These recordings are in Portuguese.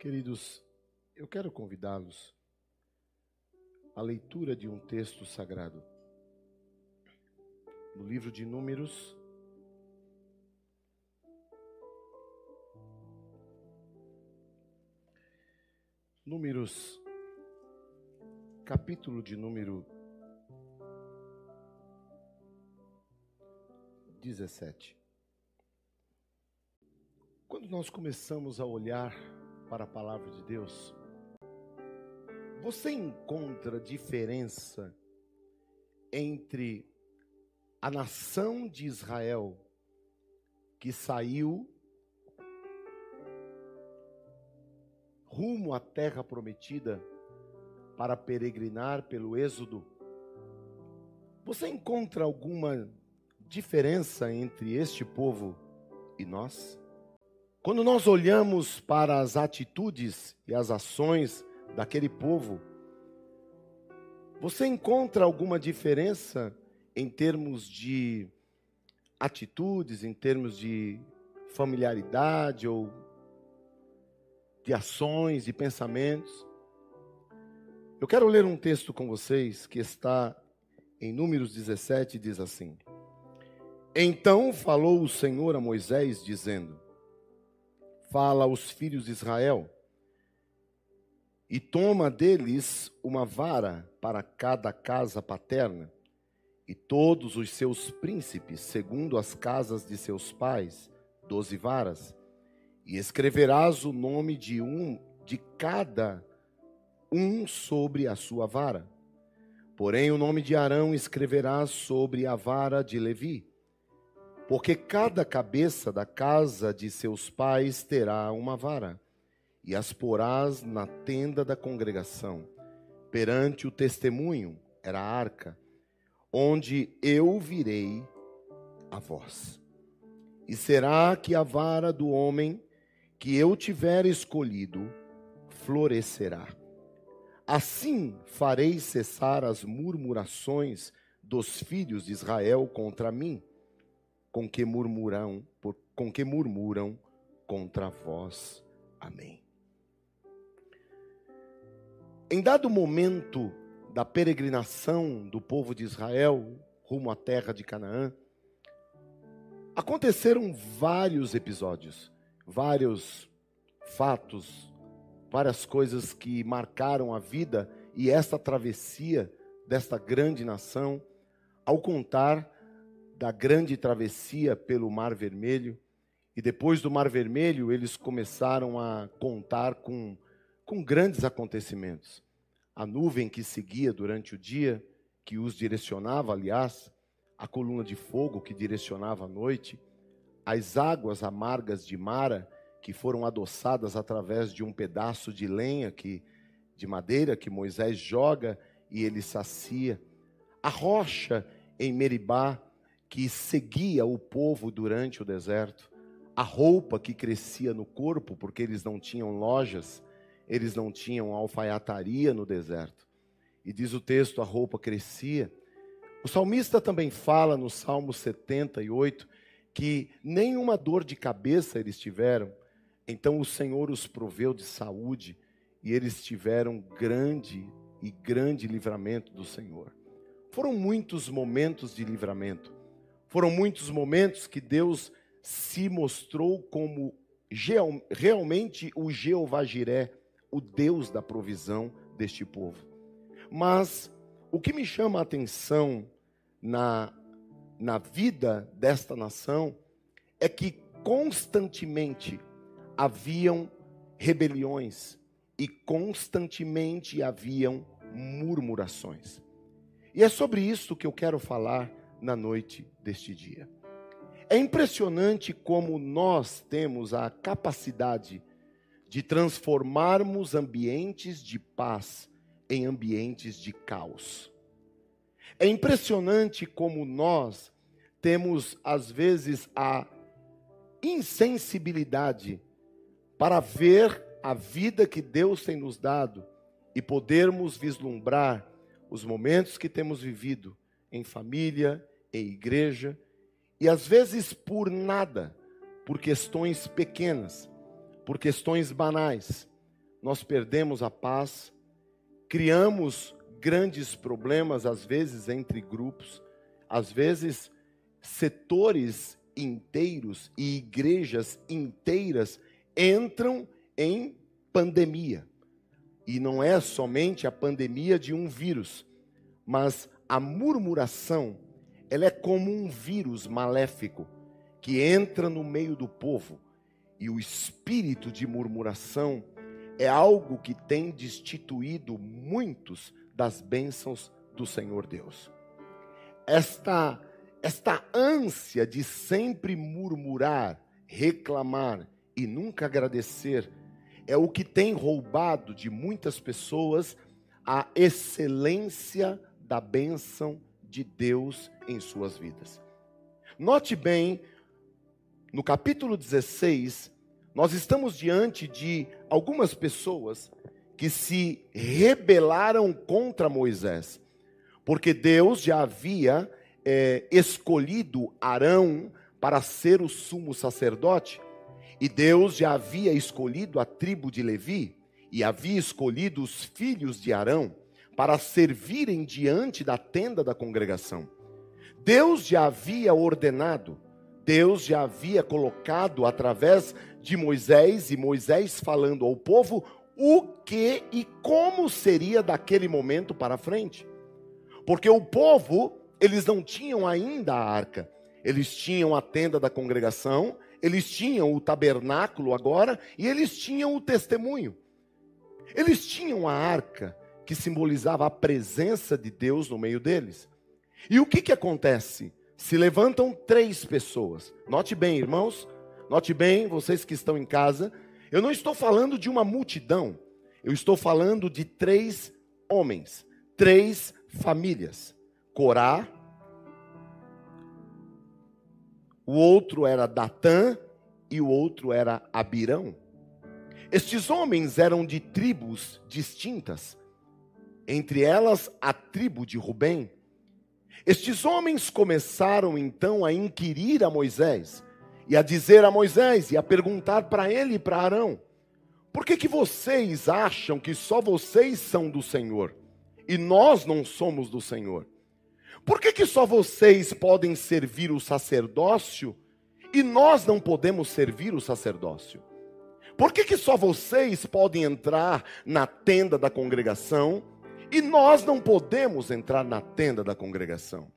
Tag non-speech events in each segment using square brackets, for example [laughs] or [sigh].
Queridos, eu quero convidá-los à leitura de um texto sagrado. No livro de Números, Números, capítulo de número 17. Quando nós começamos a olhar para a palavra de Deus, você encontra diferença entre a nação de Israel que saiu rumo à terra prometida para peregrinar pelo Êxodo? Você encontra alguma diferença entre este povo e nós? Quando nós olhamos para as atitudes e as ações daquele povo, você encontra alguma diferença em termos de atitudes, em termos de familiaridade ou de ações e pensamentos? Eu quero ler um texto com vocês que está em Números 17 e diz assim: Então falou o Senhor a Moisés, dizendo: fala aos filhos de Israel: E toma deles uma vara para cada casa paterna, e todos os seus príncipes, segundo as casas de seus pais, doze varas, e escreverás o nome de um de cada um sobre a sua vara. Porém, o nome de Arão escreverás sobre a vara de Levi porque cada cabeça da casa de seus pais terá uma vara, e as porás na tenda da congregação, perante o testemunho, era a arca, onde eu virei a vós. E será que a vara do homem que eu tiver escolhido florescerá. Assim farei cessar as murmurações dos filhos de Israel contra mim com que murmuram, por, com que murmuram contra vós. Amém. Em dado momento da peregrinação do povo de Israel rumo à terra de Canaã, aconteceram vários episódios, vários fatos, várias coisas que marcaram a vida e esta travessia desta grande nação, ao contar da grande travessia pelo Mar Vermelho. E depois do Mar Vermelho, eles começaram a contar com, com grandes acontecimentos. A nuvem que seguia durante o dia, que os direcionava, aliás, a coluna de fogo que direcionava a noite, as águas amargas de Mara, que foram adoçadas através de um pedaço de lenha que de madeira que Moisés joga e ele sacia, a rocha em Meribá, que seguia o povo durante o deserto, a roupa que crescia no corpo, porque eles não tinham lojas, eles não tinham alfaiataria no deserto. E diz o texto: a roupa crescia. O salmista também fala no Salmo 78 que nenhuma dor de cabeça eles tiveram, então o Senhor os proveu de saúde e eles tiveram grande e grande livramento do Senhor. Foram muitos momentos de livramento. Foram muitos momentos que Deus se mostrou como realmente o Jeová Jiré, o Deus da provisão deste povo. Mas o que me chama a atenção na, na vida desta nação é que constantemente haviam rebeliões e constantemente haviam murmurações. E é sobre isso que eu quero falar na noite deste dia. É impressionante como nós temos a capacidade de transformarmos ambientes de paz em ambientes de caos. É impressionante como nós temos, às vezes, a insensibilidade para ver a vida que Deus tem nos dado e podermos vislumbrar os momentos que temos vivido em família, em igreja, e às vezes por nada, por questões pequenas, por questões banais, nós perdemos a paz, criamos grandes problemas, às vezes entre grupos, às vezes setores inteiros e igrejas inteiras entram em pandemia. E não é somente a pandemia de um vírus, mas a murmuração, ela é como um vírus maléfico que entra no meio do povo. E o espírito de murmuração é algo que tem destituído muitos das bênçãos do Senhor Deus. Esta esta ânsia de sempre murmurar, reclamar e nunca agradecer é o que tem roubado de muitas pessoas a excelência da bênção de Deus em suas vidas. Note bem, no capítulo 16, nós estamos diante de algumas pessoas que se rebelaram contra Moisés, porque Deus já havia é, escolhido Arão para ser o sumo sacerdote, e Deus já havia escolhido a tribo de Levi, e havia escolhido os filhos de Arão para servirem diante da tenda da congregação. Deus já havia ordenado, Deus já havia colocado através de Moisés, e Moisés falando ao povo o que e como seria daquele momento para frente. Porque o povo eles não tinham ainda a arca. Eles tinham a tenda da congregação, eles tinham o tabernáculo agora e eles tinham o testemunho. Eles tinham a arca que simbolizava a presença de Deus no meio deles. E o que que acontece? Se levantam três pessoas. Note bem, irmãos, note bem, vocês que estão em casa, eu não estou falando de uma multidão. Eu estou falando de três homens, três famílias. Corá, o outro era Datã e o outro era Abirão. Estes homens eram de tribos distintas, entre elas a tribo de Rubem. Estes homens começaram então a inquirir a Moisés e a dizer a Moisés e a perguntar para ele e para Arão: Por que que vocês acham que só vocês são do Senhor e nós não somos do Senhor? Por que, que só vocês podem servir o sacerdócio e nós não podemos servir o sacerdócio? Por que, que só vocês podem entrar na tenda da congregação e nós não podemos entrar na tenda da congregação?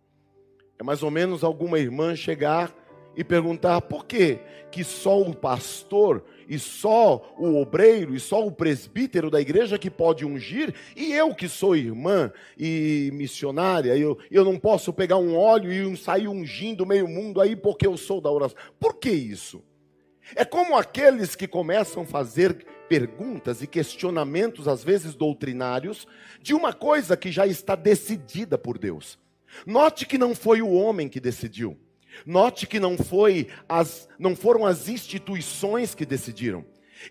É mais ou menos alguma irmã chegar e perguntar por que que só o pastor e só o obreiro e só o presbítero da igreja que pode ungir, e eu que sou irmã e missionária, eu, eu não posso pegar um óleo e sair ungindo meio mundo aí porque eu sou da oração. Por que isso? É como aqueles que começam a fazer perguntas e questionamentos, às vezes doutrinários, de uma coisa que já está decidida por Deus. Note que não foi o homem que decidiu. Note que não foi as não foram as instituições que decidiram.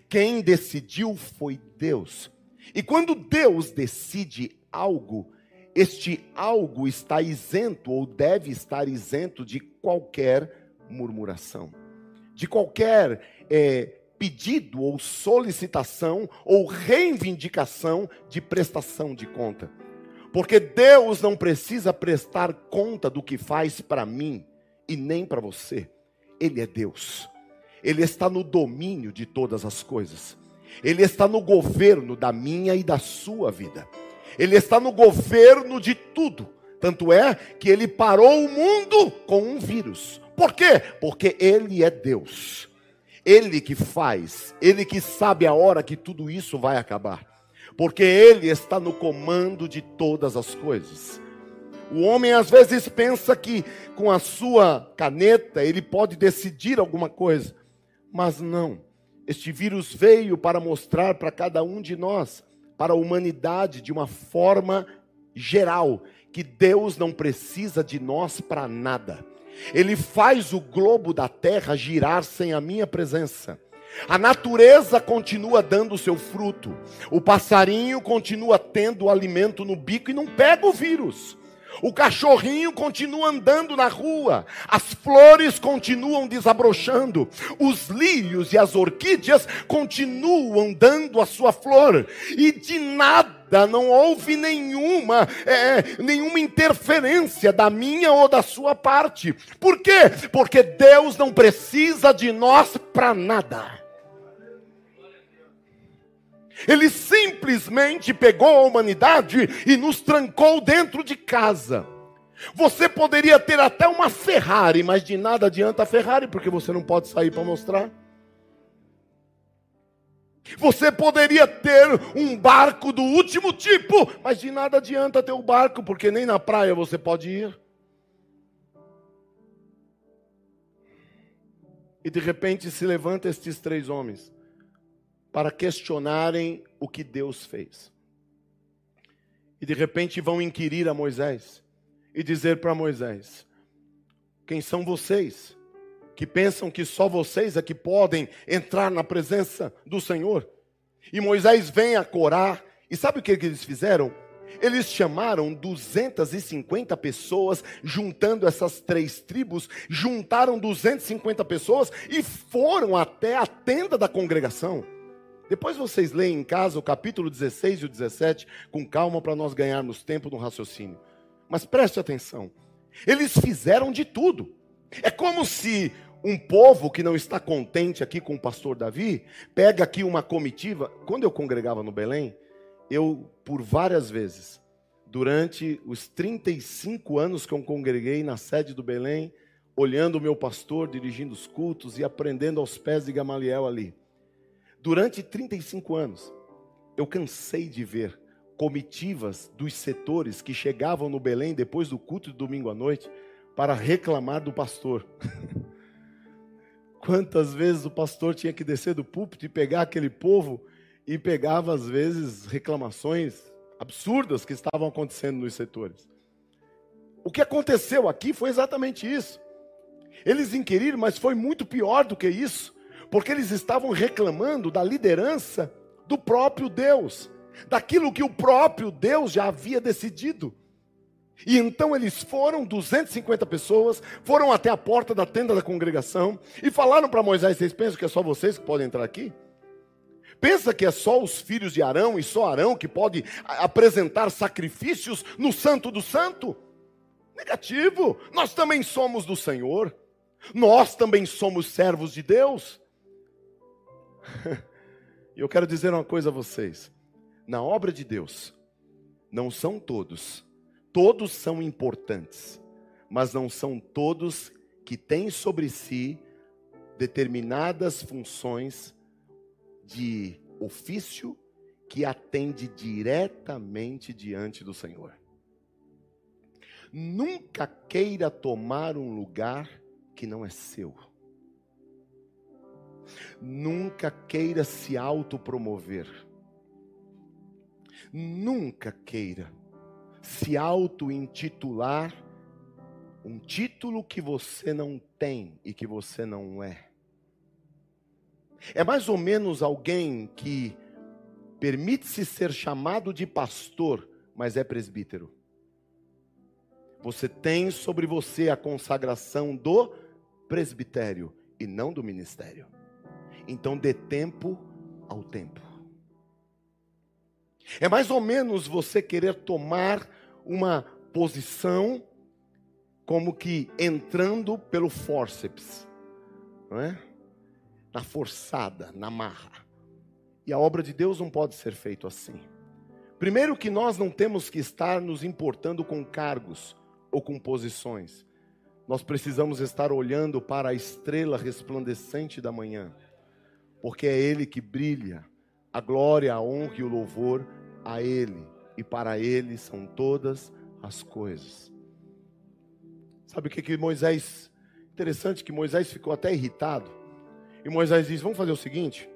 Quem decidiu foi Deus. E quando Deus decide algo, este algo está isento ou deve estar isento de qualquer murmuração, de qualquer é, pedido ou solicitação ou reivindicação de prestação de conta. Porque Deus não precisa prestar conta do que faz para mim e nem para você. Ele é Deus. Ele está no domínio de todas as coisas. Ele está no governo da minha e da sua vida. Ele está no governo de tudo. Tanto é que ele parou o mundo com um vírus. Por quê? Porque ele é Deus. Ele que faz, ele que sabe a hora que tudo isso vai acabar. Porque ele está no comando de todas as coisas. O homem às vezes pensa que com a sua caneta ele pode decidir alguma coisa, mas não. Este vírus veio para mostrar para cada um de nós, para a humanidade de uma forma geral, que Deus não precisa de nós para nada. Ele faz o globo da terra girar sem a minha presença. A natureza continua dando o seu fruto. O passarinho continua tendo o alimento no bico e não pega o vírus. O cachorrinho continua andando na rua, as flores continuam desabrochando, os lírios e as orquídeas continuam dando a sua flor, e de nada não houve nenhuma, é, nenhuma interferência da minha ou da sua parte. Por quê? Porque Deus não precisa de nós para nada. Ele simplesmente pegou a humanidade e nos trancou dentro de casa. Você poderia ter até uma Ferrari, mas de nada adianta a Ferrari, porque você não pode sair para mostrar. Você poderia ter um barco do último tipo, mas de nada adianta ter o um barco, porque nem na praia você pode ir. E de repente se levanta estes três homens para questionarem o que Deus fez. E de repente vão inquirir a Moisés e dizer para Moisés: Quem são vocês que pensam que só vocês é que podem entrar na presença do Senhor? E Moisés vem a Corá, e sabe o que eles fizeram? Eles chamaram 250 pessoas, juntando essas três tribos, juntaram 250 pessoas e foram até a tenda da congregação. Depois vocês leem em casa o capítulo 16 e o 17 com calma para nós ganharmos tempo no raciocínio. Mas preste atenção. Eles fizeram de tudo. É como se um povo que não está contente aqui com o pastor Davi, pega aqui uma comitiva. Quando eu congregava no Belém, eu, por várias vezes, durante os 35 anos que eu congreguei na sede do Belém, olhando o meu pastor dirigindo os cultos e aprendendo aos pés de Gamaliel ali. Durante 35 anos, eu cansei de ver comitivas dos setores que chegavam no Belém depois do culto de domingo à noite para reclamar do pastor. [laughs] Quantas vezes o pastor tinha que descer do púlpito e pegar aquele povo e pegava, às vezes, reclamações absurdas que estavam acontecendo nos setores. O que aconteceu aqui foi exatamente isso. Eles inquiriram, mas foi muito pior do que isso porque eles estavam reclamando da liderança do próprio Deus, daquilo que o próprio Deus já havia decidido. E então eles foram, 250 pessoas, foram até a porta da tenda da congregação e falaram para Moisés: Vocês pensam que é só vocês que podem entrar aqui? Pensa que é só os filhos de Arão e só Arão que pode apresentar sacrifícios no Santo do Santo? Negativo, nós também somos do Senhor, nós também somos servos de Deus. [laughs] E eu quero dizer uma coisa a vocês: na obra de Deus, não são todos, todos são importantes, mas não são todos que têm sobre si determinadas funções de ofício que atende diretamente diante do Senhor. Nunca queira tomar um lugar que não é seu. Nunca queira se autopromover. Nunca queira se auto-intitular um título que você não tem e que você não é. É mais ou menos alguém que permite-se ser chamado de pastor, mas é presbítero. Você tem sobre você a consagração do presbitério e não do ministério. Então dê tempo ao tempo. É mais ou menos você querer tomar uma posição como que entrando pelo fórceps, não é? Na forçada, na marra. E a obra de Deus não pode ser feita assim. Primeiro que nós não temos que estar nos importando com cargos ou com posições. Nós precisamos estar olhando para a estrela resplandecente da manhã porque é Ele que brilha. A glória, a honra e o louvor a Ele, e para Ele são todas as coisas. Sabe o que, que Moisés. Interessante que Moisés ficou até irritado. E Moisés diz: Vamos fazer o seguinte.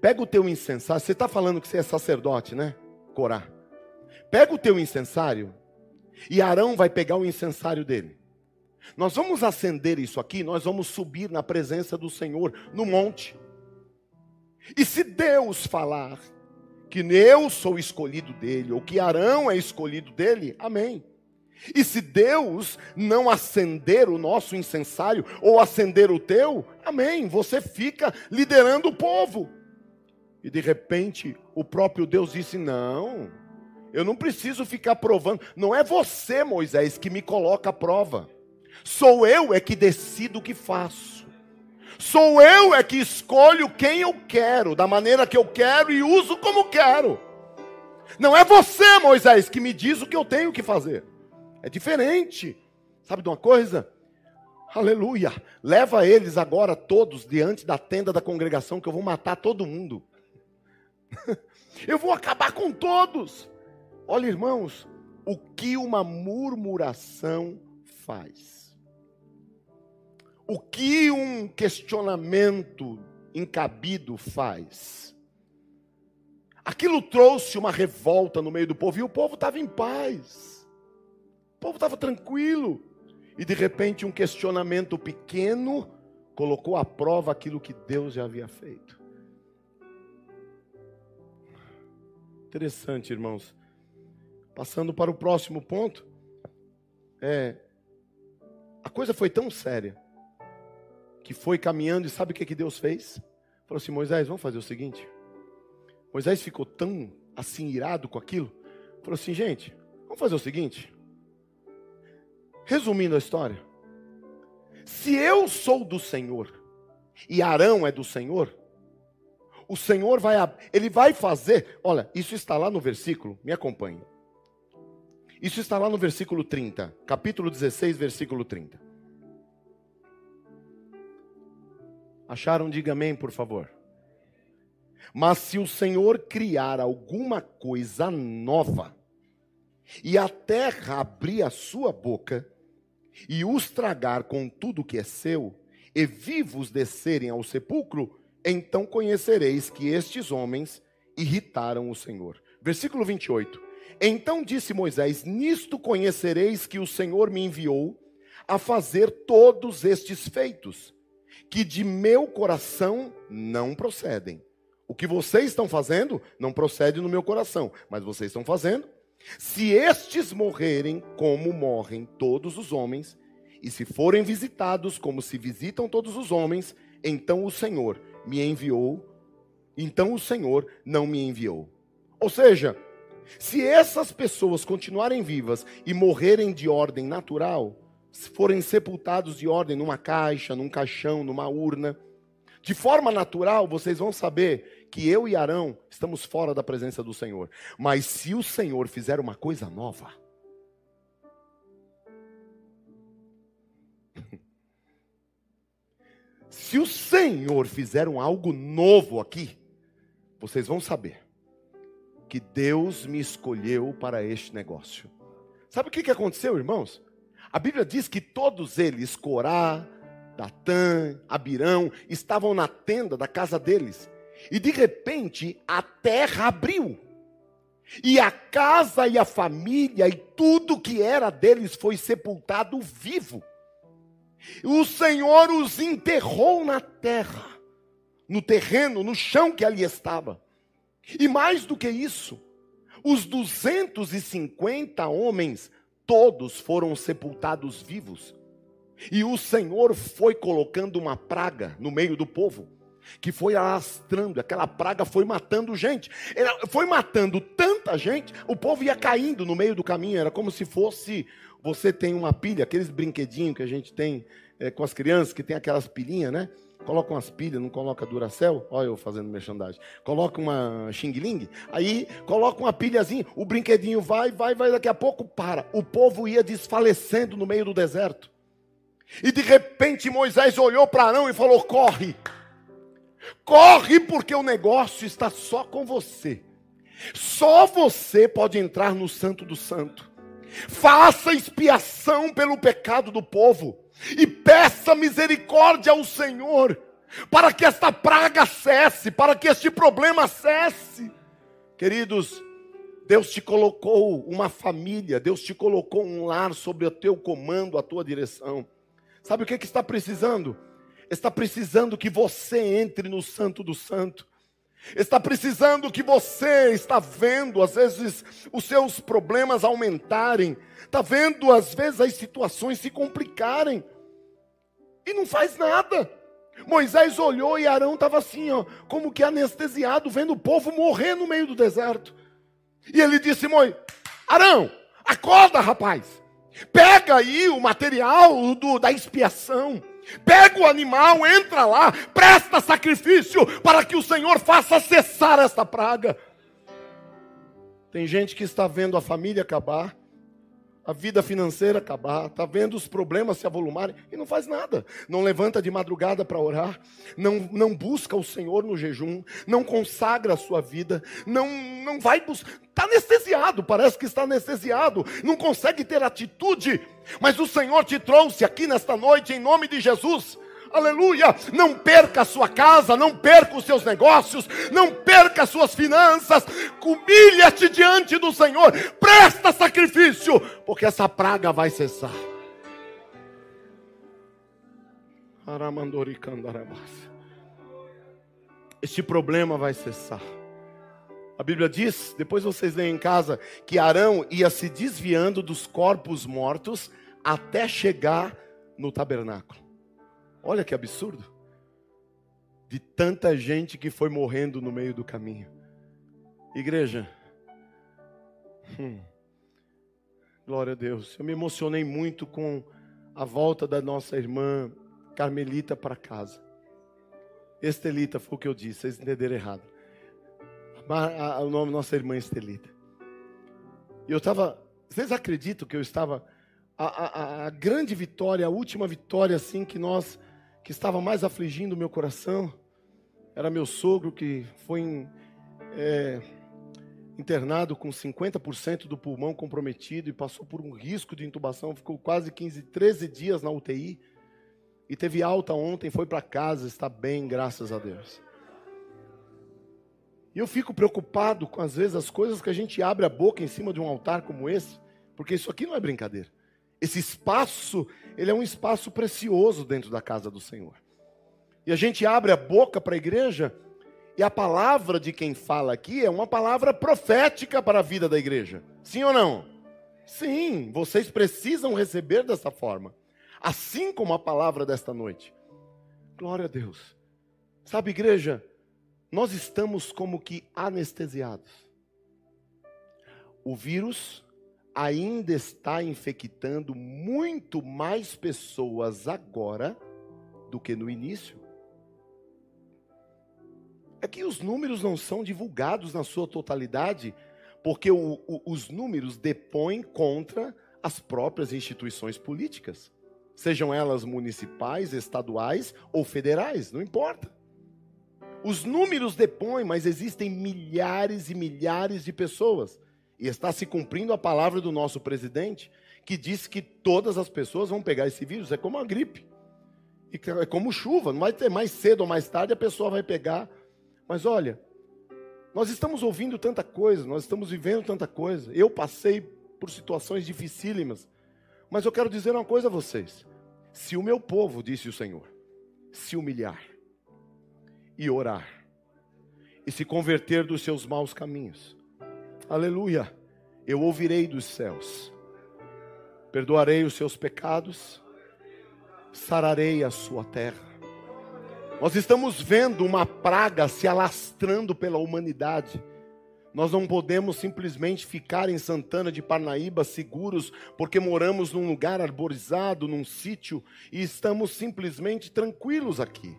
Pega o teu incensário. Você está falando que você é sacerdote, né? Corá. Pega o teu incensário. E Arão vai pegar o incensário dele. Nós vamos acender isso aqui, nós vamos subir na presença do Senhor no monte. E se Deus falar que eu sou escolhido dele, ou que Arão é escolhido dele, amém. E se Deus não acender o nosso incensário ou acender o teu, amém, você fica liderando o povo. E de repente, o próprio Deus disse: Não, eu não preciso ficar provando. Não é você, Moisés, que me coloca a prova. Sou eu é que decido o que faço. Sou eu é que escolho quem eu quero, da maneira que eu quero e uso como quero. Não é você, Moisés, que me diz o que eu tenho que fazer. É diferente. Sabe de uma coisa? Aleluia. Leva eles agora todos diante da tenda da congregação que eu vou matar todo mundo. [laughs] eu vou acabar com todos. Olha, irmãos, o que uma murmuração faz. O que um questionamento encabido faz. Aquilo trouxe uma revolta no meio do povo e o povo estava em paz. O povo estava tranquilo. E de repente um questionamento pequeno colocou à prova aquilo que Deus já havia feito. Interessante, irmãos. Passando para o próximo ponto, é a coisa foi tão séria que foi caminhando e sabe o que, que Deus fez? Falou assim: Moisés, vamos fazer o seguinte. Moisés ficou tão assim irado com aquilo. Falou assim: gente, vamos fazer o seguinte. Resumindo a história, se eu sou do Senhor e Arão é do Senhor, o Senhor vai, ele vai fazer, olha, isso está lá no versículo, me acompanhe. Isso está lá no versículo 30, capítulo 16, versículo 30. Acharam? Diga amém, por favor. Mas se o Senhor criar alguma coisa nova, e a terra abrir a sua boca, e os tragar com tudo que é seu, e vivos descerem ao sepulcro, então conhecereis que estes homens irritaram o Senhor. Versículo 28. Então disse Moisés: Nisto conhecereis que o Senhor me enviou a fazer todos estes feitos, que de meu coração não procedem. O que vocês estão fazendo não procede no meu coração, mas vocês estão fazendo se estes morrerem como morrem todos os homens, e se forem visitados como se visitam todos os homens, então o Senhor me enviou, então o Senhor não me enviou. Ou seja, se essas pessoas continuarem vivas e morrerem de ordem natural, forem sepultados de ordem numa caixa, num caixão, numa urna, de forma natural, vocês vão saber que eu e Arão estamos fora da presença do Senhor. Mas se o Senhor fizer uma coisa nova, [laughs] se o Senhor fizer um algo novo aqui, vocês vão saber que Deus me escolheu para este negócio. Sabe o que aconteceu, irmãos? A Bíblia diz que todos eles, Corá, Datã, Abirão, estavam na tenda da casa deles. E de repente a terra abriu. E a casa e a família e tudo que era deles foi sepultado vivo. O Senhor os enterrou na terra, no terreno, no chão que ali estava. E mais do que isso, os 250 homens, todos foram sepultados vivos. E o Senhor foi colocando uma praga no meio do povo que foi alastrando, aquela praga foi matando gente. Ela foi matando tanta gente, o povo ia caindo no meio do caminho, era como se fosse você tem uma pilha, aqueles brinquedinhos que a gente tem é, com as crianças, que tem aquelas pilhinhas, né? Coloca umas pilhas, não coloca Duracell, olha eu fazendo merchandising. Coloca uma Xing Ling, aí coloca uma pilhazinha, o brinquedinho vai, vai, vai, daqui a pouco para. O povo ia desfalecendo no meio do deserto. E de repente Moisés olhou para Arão e falou: corre. Corre porque o negócio está só com você. Só você pode entrar no Santo do Santo. Faça expiação pelo pecado do povo e peça misericórdia ao Senhor para que esta praga cesse, para que este problema cesse. Queridos, Deus te colocou uma família, Deus te colocou um lar sob o teu comando, a tua direção. Sabe o que, que está precisando? está precisando que você entre no Santo do Santo. Está precisando que você está vendo, às vezes, os seus problemas aumentarem. Está vendo, às vezes, as situações se complicarem. E não faz nada. Moisés olhou e Arão estava assim, ó, como que anestesiado, vendo o povo morrer no meio do deserto. E ele disse: Moisés, Arão, acorda, rapaz. Pega aí o material do, da expiação. Pega o animal, entra lá, presta sacrifício para que o Senhor faça cessar esta praga. Tem gente que está vendo a família acabar, a vida financeira acabar, está vendo os problemas se avolumarem e não faz nada. Não levanta de madrugada para orar, não, não busca o Senhor no jejum, não consagra a sua vida, não, não vai buscar. Está anestesiado, parece que está anestesiado, não consegue ter atitude. Mas o Senhor te trouxe aqui nesta noite em nome de Jesus aleluia. Não perca a sua casa, não perca os seus negócios, não perca as suas finanças. Humilha-te diante do Senhor, presta sacrifício, porque essa praga vai cessar. Este problema vai cessar. A Bíblia diz, depois vocês leem em casa, que Arão ia se desviando dos corpos mortos até chegar no tabernáculo. Olha que absurdo. De tanta gente que foi morrendo no meio do caminho. Igreja. Hum, glória a Deus. Eu me emocionei muito com a volta da nossa irmã Carmelita para casa. Estelita foi o que eu disse, vocês entenderam errado. O nome da nossa irmã Estelita. E eu estava. Vocês acreditam que eu estava. A, a, a, grande vitória, a última vitória assim que nós que estava mais afligindo o meu coração era meu sogro que foi é, internado com 50% do pulmão comprometido e passou por um risco de intubação, ficou quase 15, 13 dias na UTI e teve alta ontem, foi para casa, está bem, graças a Deus. E eu fico preocupado com às vezes as coisas que a gente abre a boca em cima de um altar como esse, porque isso aqui não é brincadeira. Esse espaço, ele é um espaço precioso dentro da casa do Senhor. E a gente abre a boca para a igreja, e a palavra de quem fala aqui é uma palavra profética para a vida da igreja. Sim ou não? Sim, vocês precisam receber dessa forma. Assim como a palavra desta noite. Glória a Deus. Sabe, igreja, nós estamos como que anestesiados. O vírus ainda está infectando muito mais pessoas agora do que no início. É que os números não são divulgados na sua totalidade, porque o, o, os números depõem contra as próprias instituições políticas, sejam elas municipais, estaduais ou federais, não importa. Os números depõem, mas existem milhares e milhares de pessoas e está se cumprindo a palavra do nosso presidente, que disse que todas as pessoas vão pegar esse vírus. É como a gripe. É como chuva. Não vai ter mais cedo ou mais tarde, a pessoa vai pegar. Mas olha, nós estamos ouvindo tanta coisa, nós estamos vivendo tanta coisa. Eu passei por situações dificílimas. Mas eu quero dizer uma coisa a vocês. Se o meu povo, disse o Senhor, se humilhar e orar, e se converter dos seus maus caminhos, Aleluia. Eu ouvirei dos céus, perdoarei os seus pecados, sararei a sua terra. Nós estamos vendo uma praga se alastrando pela humanidade. Nós não podemos simplesmente ficar em Santana de Parnaíba seguros porque moramos num lugar arborizado, num sítio e estamos simplesmente tranquilos aqui.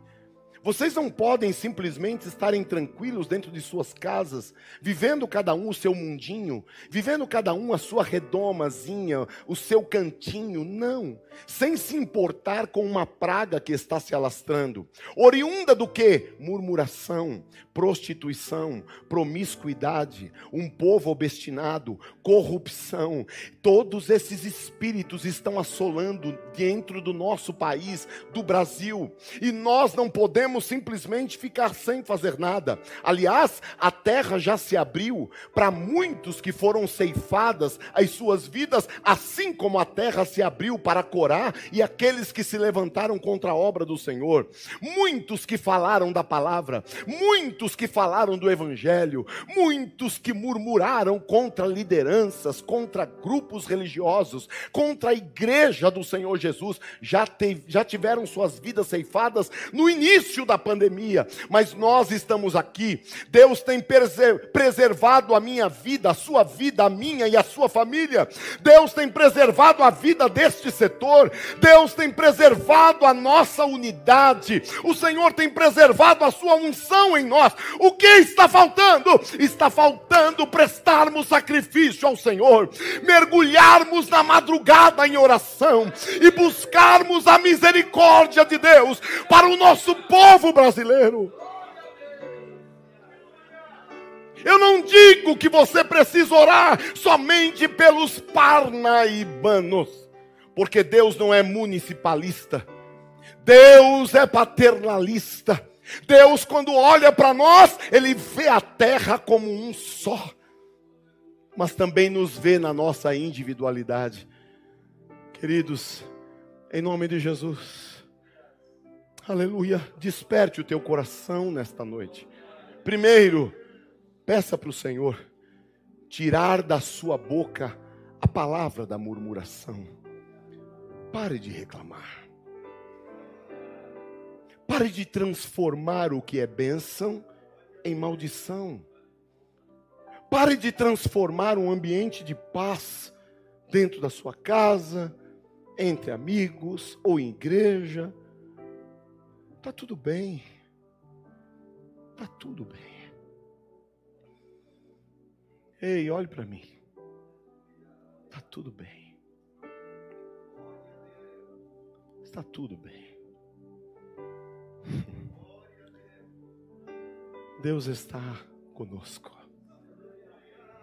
Vocês não podem simplesmente estarem tranquilos dentro de suas casas, vivendo cada um o seu mundinho, vivendo cada um a sua redomazinha, o seu cantinho, não, sem se importar com uma praga que está se alastrando. Oriunda do que? Murmuração, prostituição, promiscuidade, um povo obstinado, corrupção. Todos esses espíritos estão assolando dentro do nosso país, do Brasil, e nós não podemos podemos simplesmente ficar sem fazer nada. Aliás, a terra já se abriu para muitos que foram ceifadas as suas vidas, assim como a terra se abriu para Corá e aqueles que se levantaram contra a obra do Senhor. Muitos que falaram da palavra, muitos que falaram do evangelho, muitos que murmuraram contra lideranças, contra grupos religiosos, contra a igreja do Senhor Jesus, já, te, já tiveram suas vidas ceifadas no início da pandemia, mas nós estamos aqui. Deus tem preservado a minha vida, a sua vida, a minha e a sua família. Deus tem preservado a vida deste setor. Deus tem preservado a nossa unidade. O Senhor tem preservado a sua unção em nós. O que está faltando? Está faltando prestarmos sacrifício ao Senhor, mergulharmos na madrugada em oração e buscarmos a misericórdia de Deus para o nosso povo brasileiro. Eu não digo que você precisa orar somente pelos parnaibanos, porque Deus não é municipalista, Deus é paternalista. Deus, quando olha para nós, Ele vê a terra como um só, mas também nos vê na nossa individualidade. Queridos, em nome de Jesus, aleluia, desperte o teu coração nesta noite. Primeiro, peça para o Senhor tirar da sua boca a palavra da murmuração. Pare de reclamar. Pare de transformar o que é bênção em maldição. Pare de transformar um ambiente de paz dentro da sua casa, entre amigos ou em igreja. Está tudo bem. Está tudo bem. Ei, olhe para mim. Está tudo bem. Está tudo bem. Deus está conosco.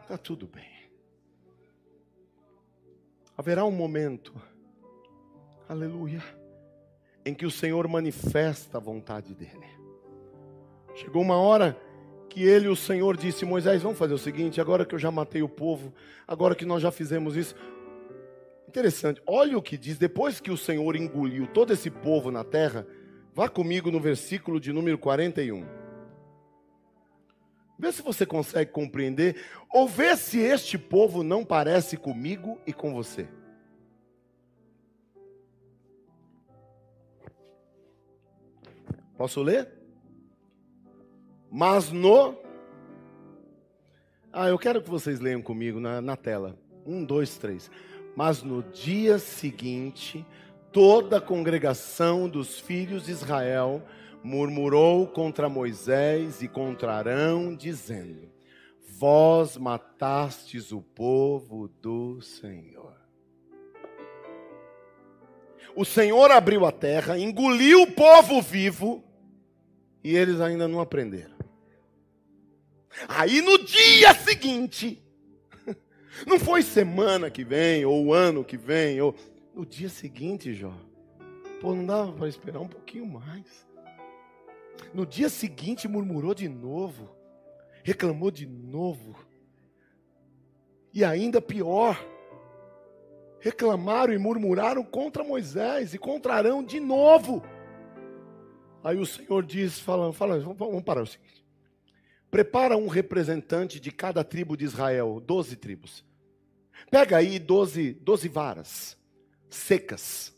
Está tudo bem. Haverá um momento aleluia, em que o Senhor manifesta a vontade dEle. Chegou uma hora que ele, o Senhor, disse: Moisés, vamos fazer o seguinte, agora que eu já matei o povo, agora que nós já fizemos isso. Interessante, olha o que diz, depois que o Senhor engoliu todo esse povo na terra, vá comigo no versículo de número 41. Vê se você consegue compreender, ou vê se este povo não parece comigo e com você. Posso ler? Mas no. Ah, eu quero que vocês leiam comigo na, na tela. Um, dois, três. Mas no dia seguinte, toda a congregação dos filhos de Israel murmurou contra Moisés e contra Arão, dizendo: Vós matastes o povo do Senhor. O Senhor abriu a terra, engoliu o povo vivo e eles ainda não aprenderam. Aí no dia seguinte, [laughs] não foi semana que vem, ou ano que vem, ou no dia seguinte, Jó. Pô, não dava para esperar um pouquinho mais. No dia seguinte murmurou de novo, reclamou de novo. E ainda pior, reclamaram e murmuraram contra Moisés e contra Arão de novo. Aí o Senhor diz, falando, falando, vamos parar o seguinte. Prepara um representante de cada tribo de Israel, doze tribos. Pega aí doze, doze varas secas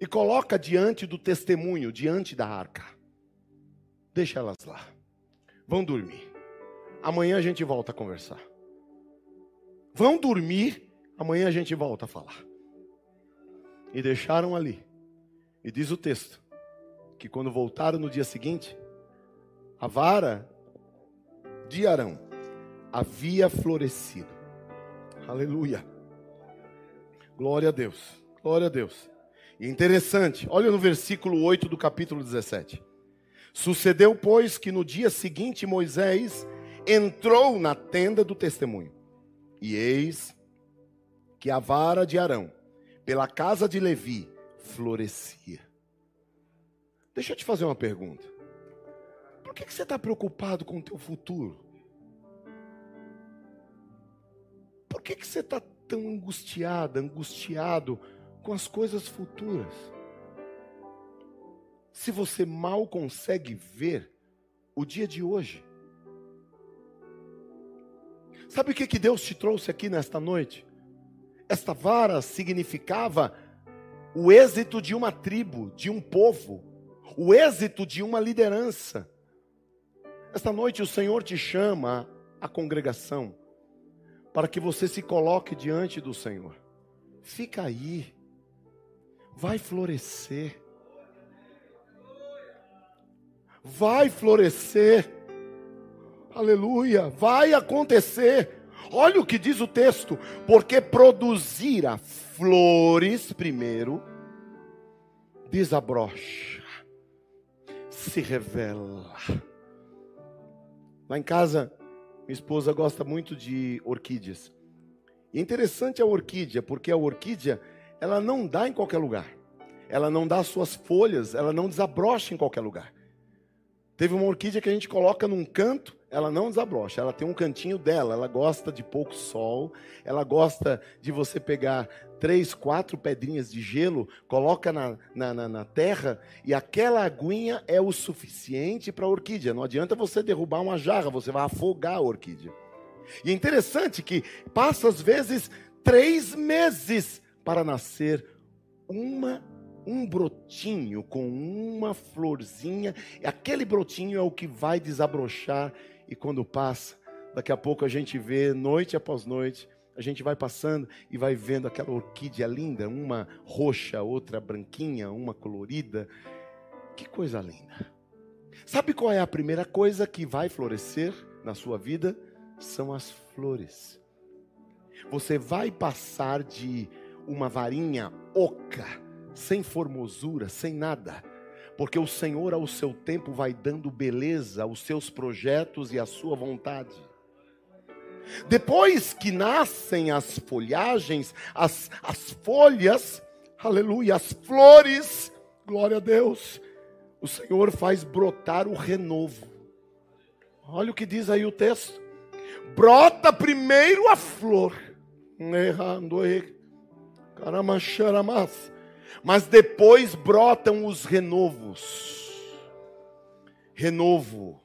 e coloca diante do testemunho, diante da arca. Deixa elas lá. Vão dormir. Amanhã a gente volta a conversar. Vão dormir, amanhã a gente volta a falar. E deixaram ali. E diz o texto que quando voltaram no dia seguinte, a vara de Arão havia florescido. Aleluia. Glória a Deus. Glória a Deus. E interessante, olha no versículo 8 do capítulo 17. Sucedeu, pois, que no dia seguinte Moisés entrou na tenda do testemunho. E eis que a vara de Arão, pela casa de Levi, florescia. Deixa eu te fazer uma pergunta. Por que, que você está preocupado com o teu futuro? Por que, que você está tão angustiada, angustiado com as coisas futuras? Se você mal consegue ver o dia de hoje. Sabe o que, que Deus te trouxe aqui nesta noite? Esta vara significava o êxito de uma tribo, de um povo, o êxito de uma liderança. Esta noite o Senhor te chama à congregação para que você se coloque diante do Senhor. Fica aí, vai florescer, vai florescer, aleluia, vai acontecer. Olha o que diz o texto: porque produzira flores primeiro, desabrocha, se revela. Lá em casa, minha esposa gosta muito de orquídeas. E é interessante a orquídea, porque a orquídea, ela não dá em qualquer lugar. Ela não dá suas folhas, ela não desabrocha em qualquer lugar. Teve uma orquídea que a gente coloca num canto, ela não desabrocha, ela tem um cantinho dela, ela gosta de pouco sol, ela gosta de você pegar três, quatro pedrinhas de gelo, coloca na, na, na, na terra e aquela aguinha é o suficiente para a orquídea. Não adianta você derrubar uma jarra, você vai afogar a orquídea. E é interessante que passa às vezes três meses para nascer uma um brotinho com uma florzinha, aquele brotinho é o que vai desabrochar e quando passa, daqui a pouco a gente vê noite após noite, a gente vai passando e vai vendo aquela orquídea linda, uma roxa, outra branquinha, uma colorida. Que coisa linda. Sabe qual é a primeira coisa que vai florescer na sua vida? São as flores. Você vai passar de uma varinha oca sem formosura, sem nada, porque o Senhor ao seu tempo vai dando beleza aos seus projetos e à sua vontade. Depois que nascem as folhagens, as, as folhas, aleluia, as flores, glória a Deus, o Senhor faz brotar o renovo. Olha o que diz aí o texto: brota primeiro a flor, mas depois brotam os renovos. Renovo,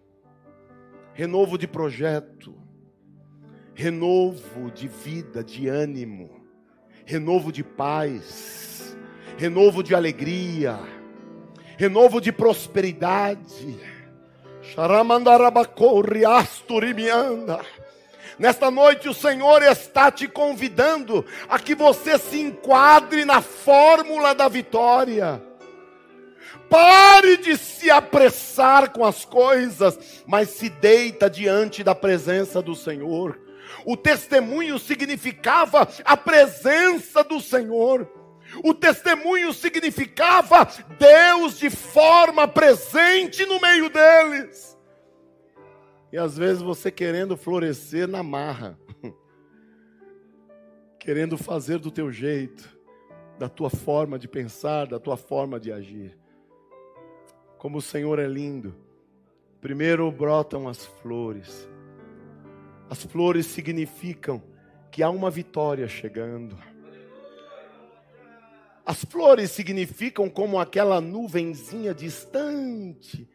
renovo de projeto, renovo de vida, de ânimo, renovo de paz, renovo de alegria, renovo de prosperidade. Nesta noite o Senhor está te convidando a que você se enquadre na fórmula da vitória. Pare de se apressar com as coisas, mas se deita diante da presença do Senhor. O testemunho significava a presença do Senhor. O testemunho significava Deus de forma presente no meio deles. E às vezes você querendo florescer na marra, [laughs] querendo fazer do teu jeito, da tua forma de pensar, da tua forma de agir. Como o Senhor é lindo. Primeiro brotam as flores. As flores significam que há uma vitória chegando. As flores significam como aquela nuvenzinha distante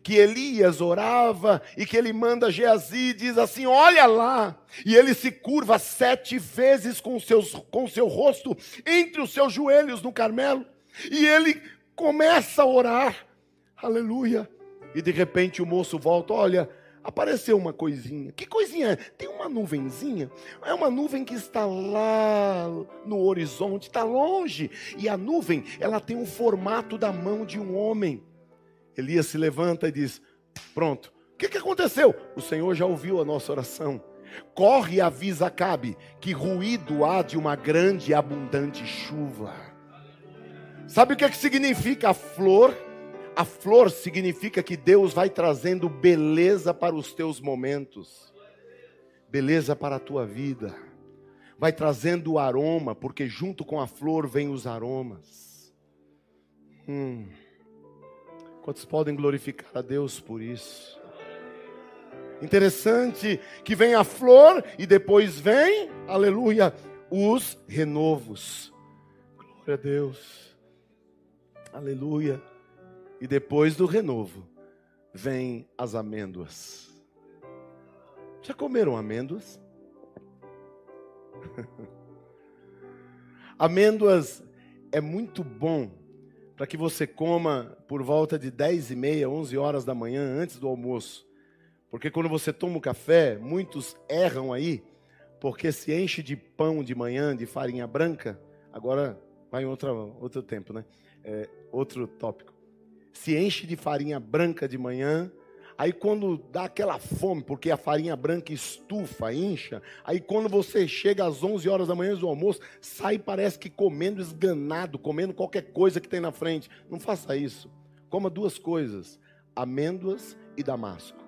que Elias orava e que ele manda Geazi e diz assim: Olha lá. E ele se curva sete vezes com, seus, com seu rosto entre os seus joelhos no Carmelo. E ele começa a orar. Aleluia. E de repente o moço volta: Olha, apareceu uma coisinha. Que coisinha? Tem uma nuvenzinha. É uma nuvem que está lá no horizonte, está longe. E a nuvem, ela tem o formato da mão de um homem. Elias se levanta e diz: Pronto, o que, que aconteceu? O Senhor já ouviu a nossa oração. Corre e avisa Acabe que ruído há de uma grande e abundante chuva. Sabe o que, que significa a flor? A flor significa que Deus vai trazendo beleza para os teus momentos, beleza para a tua vida, vai trazendo aroma, porque junto com a flor vem os aromas. Hum. Quantos podem glorificar a Deus por isso? Interessante que vem a flor e depois vem, aleluia, os renovos. Glória a Deus. Aleluia. E depois do renovo vem as amêndoas. Já comeram amêndoas? [laughs] amêndoas é muito bom para que você coma por volta de 10 e meia, 11 horas da manhã, antes do almoço. Porque quando você toma o café, muitos erram aí, porque se enche de pão de manhã, de farinha branca, agora vai em outra, outro tempo, né? É, outro tópico. Se enche de farinha branca de manhã, Aí quando dá aquela fome, porque a farinha branca estufa, incha, aí quando você chega às 11 horas da manhã do almoço, sai parece que comendo esganado, comendo qualquer coisa que tem na frente. Não faça isso. Coma duas coisas: amêndoas e damasco.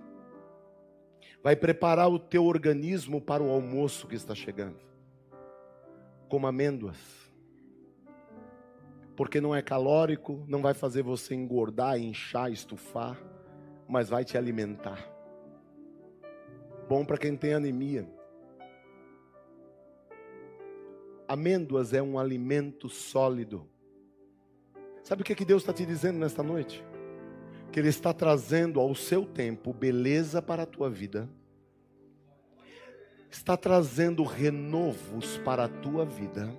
Vai preparar o teu organismo para o almoço que está chegando. Coma amêndoas. Porque não é calórico, não vai fazer você engordar, inchar, estufar mas vai te alimentar. Bom para quem tem anemia. Amêndoas é um alimento sólido. Sabe o que, que Deus está te dizendo nesta noite? Que Ele está trazendo ao seu tempo beleza para a tua vida, está trazendo renovos para a tua vida.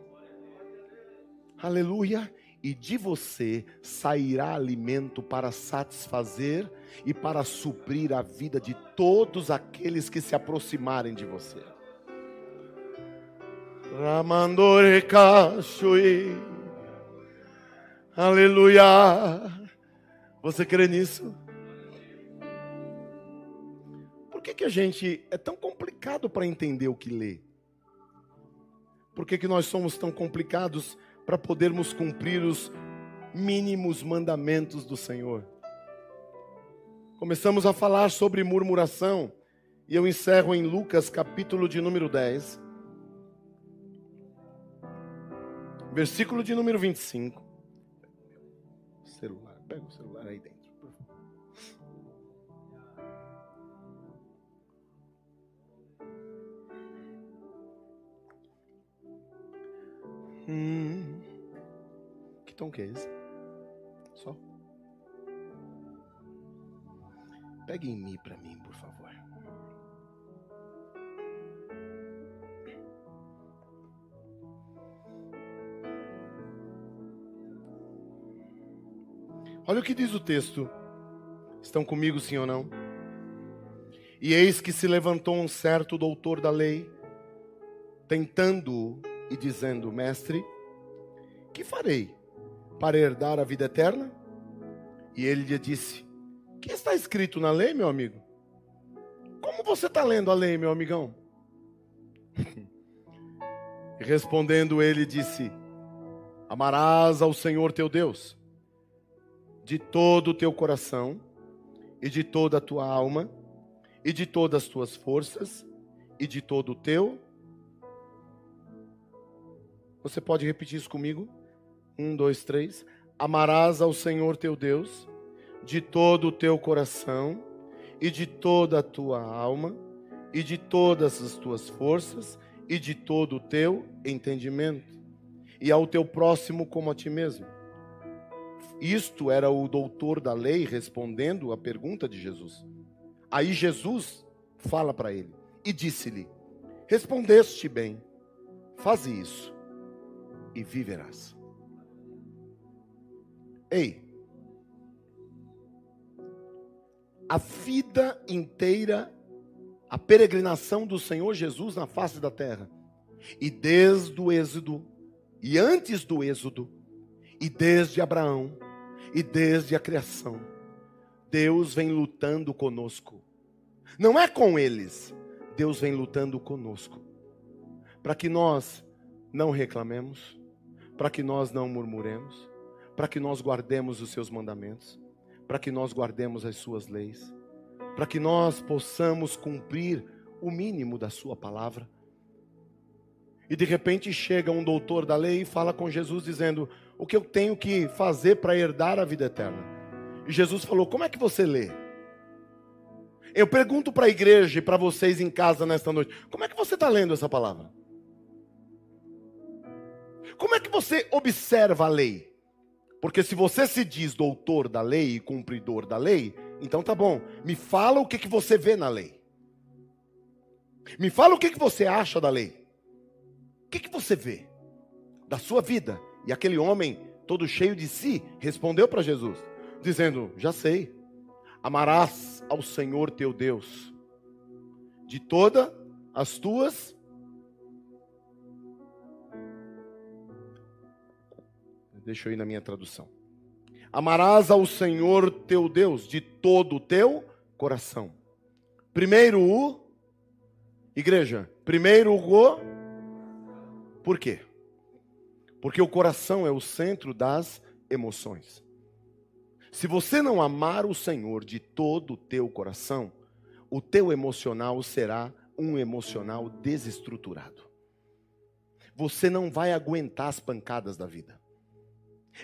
Aleluia e de você sairá alimento para satisfazer e para suprir a vida de todos aqueles que se aproximarem de você. Aleluia. Você crê nisso? Por que, que a gente é tão complicado para entender o que lê? Por que, que nós somos tão complicados para podermos cumprir os mínimos mandamentos do Senhor. Começamos a falar sobre murmuração, e eu encerro em Lucas, capítulo de número 10, versículo de número 25. Celular, pega o celular aí dentro. Hum. Que tom que é esse? Só. Pegue em mim para mim, por favor. Olha o que diz o texto. Estão comigo, sim ou não? E eis que se levantou um certo doutor da lei, tentando e dizendo: Mestre, que farei para herdar a vida eterna? E ele lhe disse: Que está escrito na lei, meu amigo? Como você está lendo a lei, meu amigão? [laughs] respondendo ele disse: Amarás ao Senhor teu Deus de todo o teu coração e de toda a tua alma e de todas as tuas forças e de todo o teu você pode repetir isso comigo? Um, dois, três. Amarás ao Senhor teu Deus de todo o teu coração e de toda a tua alma e de todas as tuas forças e de todo o teu entendimento e ao teu próximo como a ti mesmo. Isto era o doutor da lei respondendo à pergunta de Jesus. Aí Jesus fala para ele e disse-lhe: Respondeste bem, faze isso e viverás. Ei, a vida inteira, a peregrinação do Senhor Jesus na face da terra, e desde o Êxodo, e antes do Êxodo, e desde Abraão, e desde a criação, Deus vem lutando conosco. Não é com eles, Deus vem lutando conosco, para que nós não reclamemos, para que nós não murmuremos, para que nós guardemos os seus mandamentos, para que nós guardemos as suas leis, para que nós possamos cumprir o mínimo da sua palavra. E de repente chega um doutor da lei e fala com Jesus dizendo: "O que eu tenho que fazer para herdar a vida eterna?" E Jesus falou: Como é que você lê? Eu pergunto para a igreja e para vocês em casa nesta noite: Como é que você está lendo essa palavra? Como é que você observa a lei? Porque se você se diz doutor da lei e cumpridor da lei, então tá bom. Me fala o que, que você vê na lei. Me fala o que, que você acha da lei. O que, que você vê da sua vida? E aquele homem, todo cheio de si, respondeu para Jesus, dizendo: Já sei, amarás ao Senhor teu Deus de todas as tuas Deixa eu ir na minha tradução. Amarás ao Senhor teu Deus de todo o teu coração. Primeiro o igreja, primeiro o Por quê? Porque o coração é o centro das emoções. Se você não amar o Senhor de todo o teu coração, o teu emocional será um emocional desestruturado. Você não vai aguentar as pancadas da vida.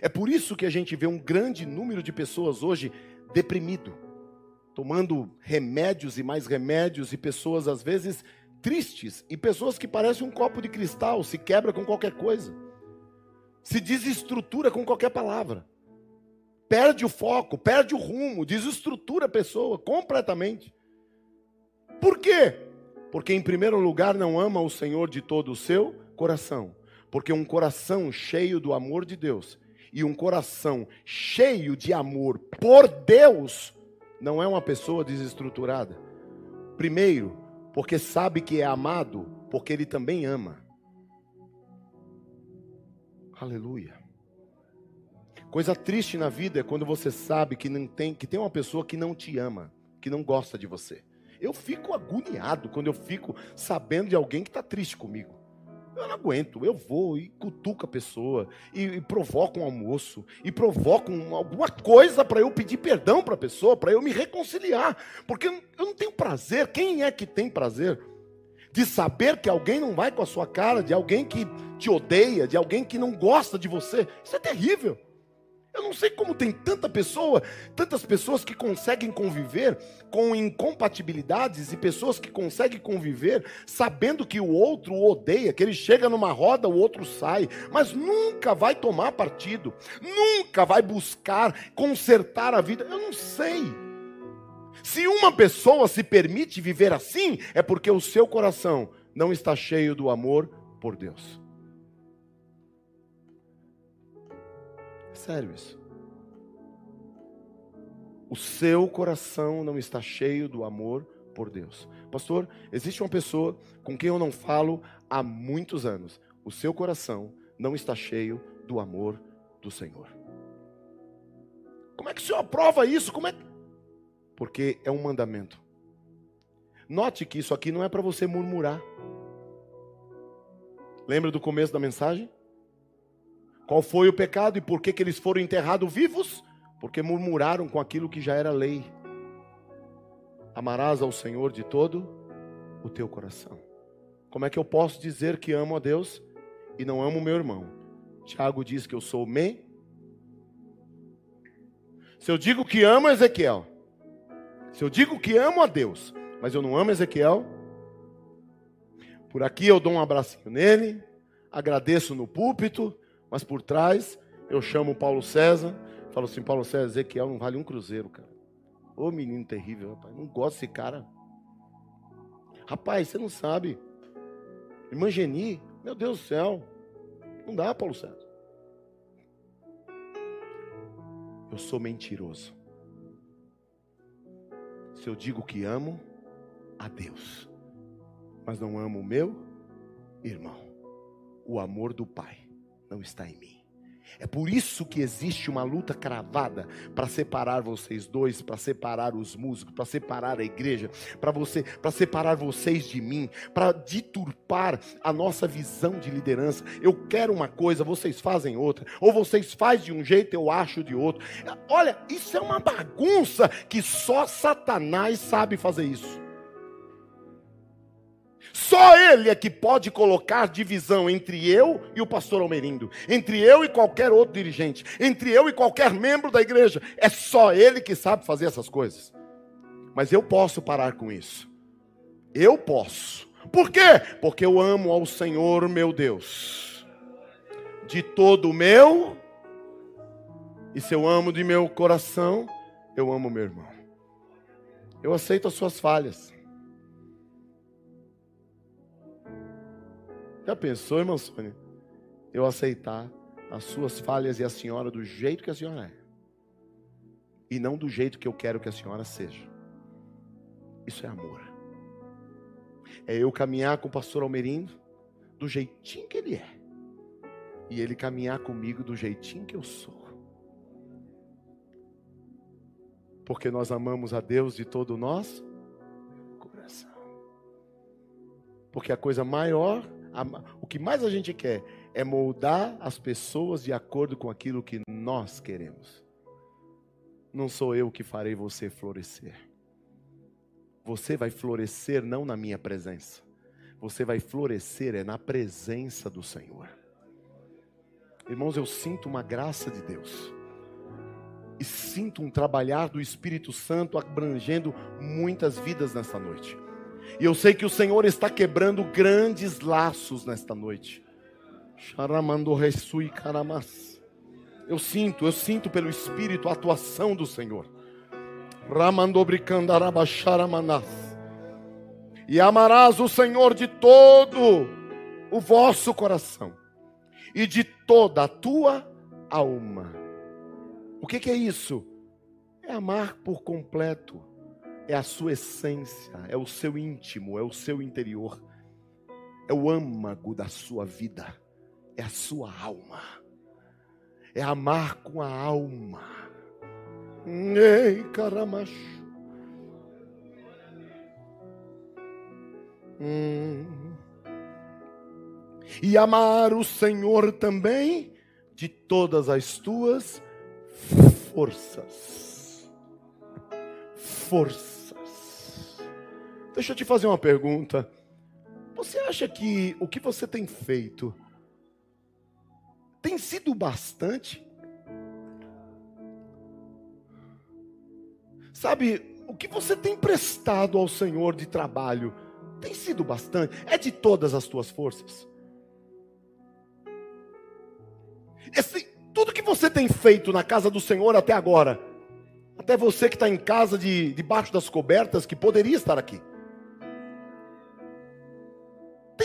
É por isso que a gente vê um grande número de pessoas hoje deprimido, tomando remédios e mais remédios, e pessoas às vezes tristes, e pessoas que parecem um copo de cristal, se quebra com qualquer coisa, se desestrutura com qualquer palavra, perde o foco, perde o rumo, desestrutura a pessoa completamente. Por quê? Porque, em primeiro lugar, não ama o Senhor de todo o seu coração. Porque um coração cheio do amor de Deus e um coração cheio de amor por Deus não é uma pessoa desestruturada. Primeiro, porque sabe que é amado, porque ele também ama. Aleluia. Coisa triste na vida é quando você sabe que não tem, que tem uma pessoa que não te ama, que não gosta de você. Eu fico agoniado quando eu fico sabendo de alguém que está triste comigo. Eu não aguento, eu vou e cutuco a pessoa, e, e provoco um almoço, e provoco um, alguma coisa para eu pedir perdão para a pessoa, para eu me reconciliar, porque eu não tenho prazer. Quem é que tem prazer de saber que alguém não vai com a sua cara, de alguém que te odeia, de alguém que não gosta de você? Isso é terrível. Eu não sei como tem tanta pessoa, tantas pessoas que conseguem conviver com incompatibilidades e pessoas que conseguem conviver sabendo que o outro o odeia, que ele chega numa roda, o outro sai, mas nunca vai tomar partido, nunca vai buscar consertar a vida. Eu não sei. Se uma pessoa se permite viver assim, é porque o seu coração não está cheio do amor por Deus. Sério isso. O seu coração não está cheio do amor por Deus. Pastor, existe uma pessoa com quem eu não falo há muitos anos. O seu coração não está cheio do amor do Senhor. Como é que o Senhor aprova isso? Como é Porque é um mandamento. Note que isso aqui não é para você murmurar. Lembra do começo da mensagem? Qual foi o pecado e por que, que eles foram enterrados vivos? Porque murmuraram com aquilo que já era lei. Amarás ao Senhor de todo o teu coração. Como é que eu posso dizer que amo a Deus e não amo meu irmão? Tiago diz que eu sou me. Se eu digo que amo Ezequiel, se eu digo que amo a Deus, mas eu não amo Ezequiel, por aqui eu dou um abracinho nele, agradeço no púlpito, mas por trás, eu chamo o Paulo César, falo assim, Paulo César, Ezequiel não vale um cruzeiro, cara. Ô menino terrível, rapaz, não gosto desse cara. Rapaz, você não sabe. Irmã Geni, meu Deus do céu. Não dá, Paulo César. Eu sou mentiroso. Se eu digo que amo a Deus, mas não amo o meu irmão, o amor do Pai não está em mim. É por isso que existe uma luta cravada para separar vocês dois, para separar os músicos, para separar a igreja, para você, para separar vocês de mim, para deturpar a nossa visão de liderança. Eu quero uma coisa, vocês fazem outra, ou vocês fazem de um jeito, eu acho de outro. Olha, isso é uma bagunça que só Satanás sabe fazer isso. Só ele é que pode colocar divisão entre eu e o pastor Almerindo, entre eu e qualquer outro dirigente, entre eu e qualquer membro da igreja. É só ele que sabe fazer essas coisas. Mas eu posso parar com isso. Eu posso. Por quê? Porque eu amo ao Senhor meu Deus. De todo o meu. E se eu amo de meu coração, eu amo meu irmão. Eu aceito as suas falhas. Já pensou, irmão Sônia? Eu aceitar as suas falhas e a senhora do jeito que a senhora é. E não do jeito que eu quero que a senhora seja. Isso é amor. É eu caminhar com o pastor Almerindo do jeitinho que ele é. E ele caminhar comigo do jeitinho que eu sou. Porque nós amamos a Deus de todo o nosso coração. Porque a coisa maior o que mais a gente quer é moldar as pessoas de acordo com aquilo que nós queremos. Não sou eu que farei você florescer. Você vai florescer não na minha presença. Você vai florescer é na presença do Senhor. Irmãos, eu sinto uma graça de Deus. E sinto um trabalhar do Espírito Santo abrangendo muitas vidas nesta noite. E eu sei que o Senhor está quebrando grandes laços nesta noite. Eu sinto, eu sinto pelo Espírito a atuação do Senhor. E amarás o Senhor de todo o vosso coração e de toda a tua alma. O que, que é isso? É amar por completo é a sua essência, é o seu íntimo, é o seu interior, é o âmago da sua vida, é a sua alma, é amar com a alma. Ei, caramacho. Hum. E amar o Senhor também de todas as tuas forças. Forças Deixa eu te fazer uma pergunta. Você acha que o que você tem feito tem sido bastante? Sabe, o que você tem prestado ao Senhor de trabalho tem sido bastante? É de todas as tuas forças? Esse, tudo que você tem feito na casa do Senhor até agora, até você que está em casa de, debaixo das cobertas, que poderia estar aqui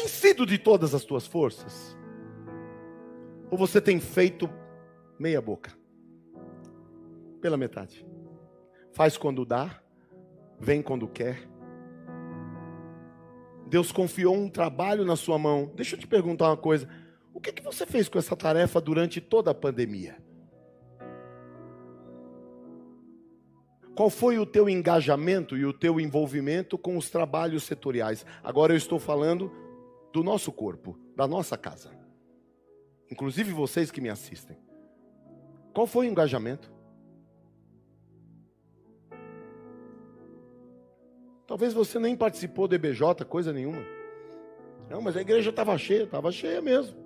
tem sido de todas as tuas forças? Ou você tem feito meia boca? Pela metade. Faz quando dá, vem quando quer. Deus confiou um trabalho na sua mão. Deixa eu te perguntar uma coisa. O que, que você fez com essa tarefa durante toda a pandemia? Qual foi o teu engajamento e o teu envolvimento com os trabalhos setoriais? Agora eu estou falando do nosso corpo, da nossa casa. Inclusive vocês que me assistem. Qual foi o engajamento? Talvez você nem participou do EBJ, coisa nenhuma. Não, mas a igreja estava cheia, estava cheia mesmo.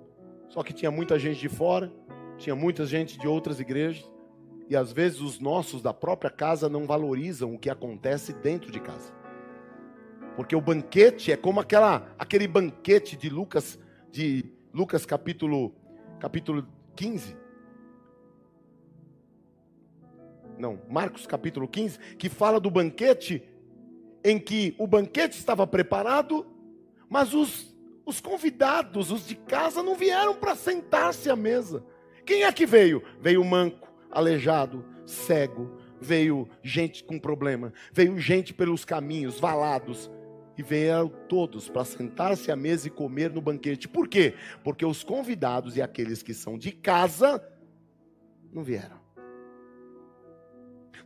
Só que tinha muita gente de fora, tinha muita gente de outras igrejas. E às vezes os nossos da própria casa não valorizam o que acontece dentro de casa. Porque o banquete é como aquela, aquele banquete de Lucas, de Lucas capítulo, capítulo 15. Não, Marcos capítulo 15, que fala do banquete em que o banquete estava preparado, mas os, os convidados, os de casa, não vieram para sentar-se à mesa. Quem é que veio? Veio manco, aleijado, cego, veio gente com problema, veio gente pelos caminhos, valados, e vieram todos para sentar-se à mesa e comer no banquete. Por quê? Porque os convidados e aqueles que são de casa não vieram.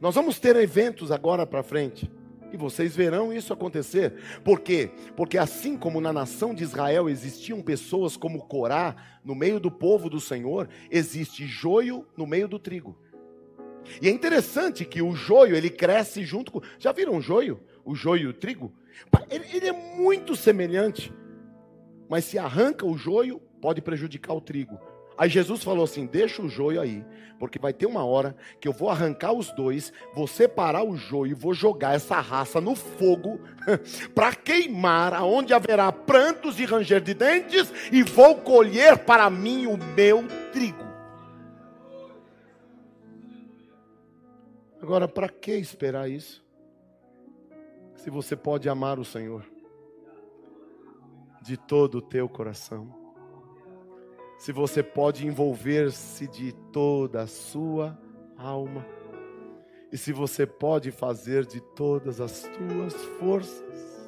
Nós vamos ter eventos agora para frente. E vocês verão isso acontecer. Por quê? Porque assim como na nação de Israel existiam pessoas como Corá no meio do povo do Senhor, existe joio no meio do trigo. E é interessante que o joio, ele cresce junto com... Já viram o joio? O joio e o trigo? Ele, ele é muito semelhante. mas se arranca o joio, pode prejudicar o trigo. Aí Jesus falou assim: deixa o joio aí, porque vai ter uma hora que eu vou arrancar os dois, vou separar o joio, vou jogar essa raça no fogo [laughs] para queimar, aonde haverá prantos e ranger de dentes, e vou colher para mim o meu trigo. Agora, para que esperar isso? Se você pode amar o Senhor de todo o teu coração se você pode envolver-se de toda a sua alma, e se você pode fazer de todas as tuas forças.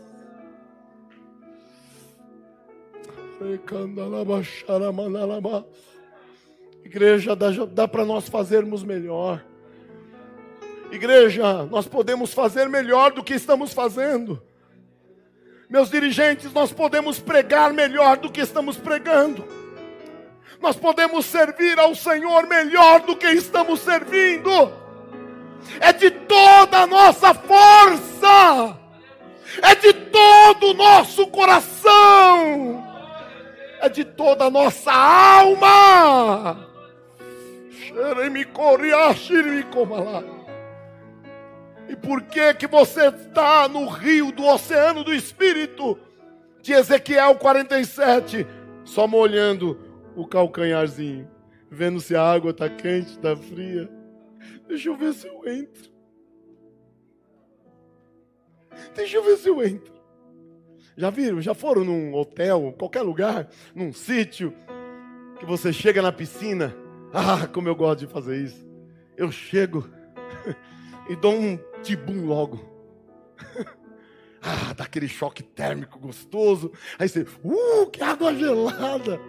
Igreja, dá, dá para nós fazermos melhor. Igreja, nós podemos fazer melhor do que estamos fazendo. Meus dirigentes, nós podemos pregar melhor do que estamos pregando nós podemos servir ao Senhor melhor do que estamos servindo. É de toda a nossa força, é de todo o nosso coração, é de toda a nossa alma. E por que que você está no rio do oceano do Espírito de Ezequiel 47, só molhando o calcanharzinho, vendo se a água está quente, está fria. Deixa eu ver se eu entro. Deixa eu ver se eu entro. Já viram? Já foram num hotel, qualquer lugar, num sítio, que você chega na piscina? Ah, como eu gosto de fazer isso. Eu chego [laughs] e dou um tibum logo. [laughs] ah, dá aquele choque térmico gostoso. Aí você, uh, que água gelada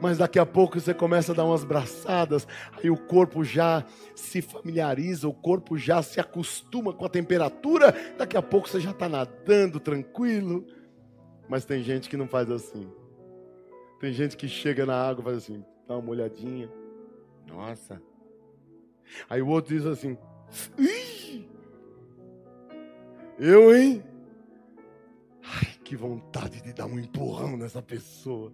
mas daqui a pouco você começa a dar umas braçadas, aí o corpo já se familiariza, o corpo já se acostuma com a temperatura, daqui a pouco você já está nadando tranquilo. Mas tem gente que não faz assim. Tem gente que chega na água e faz assim, dá uma olhadinha. Nossa. Aí o outro diz assim: Eu, hein? Ai, que vontade de dar um empurrão nessa pessoa.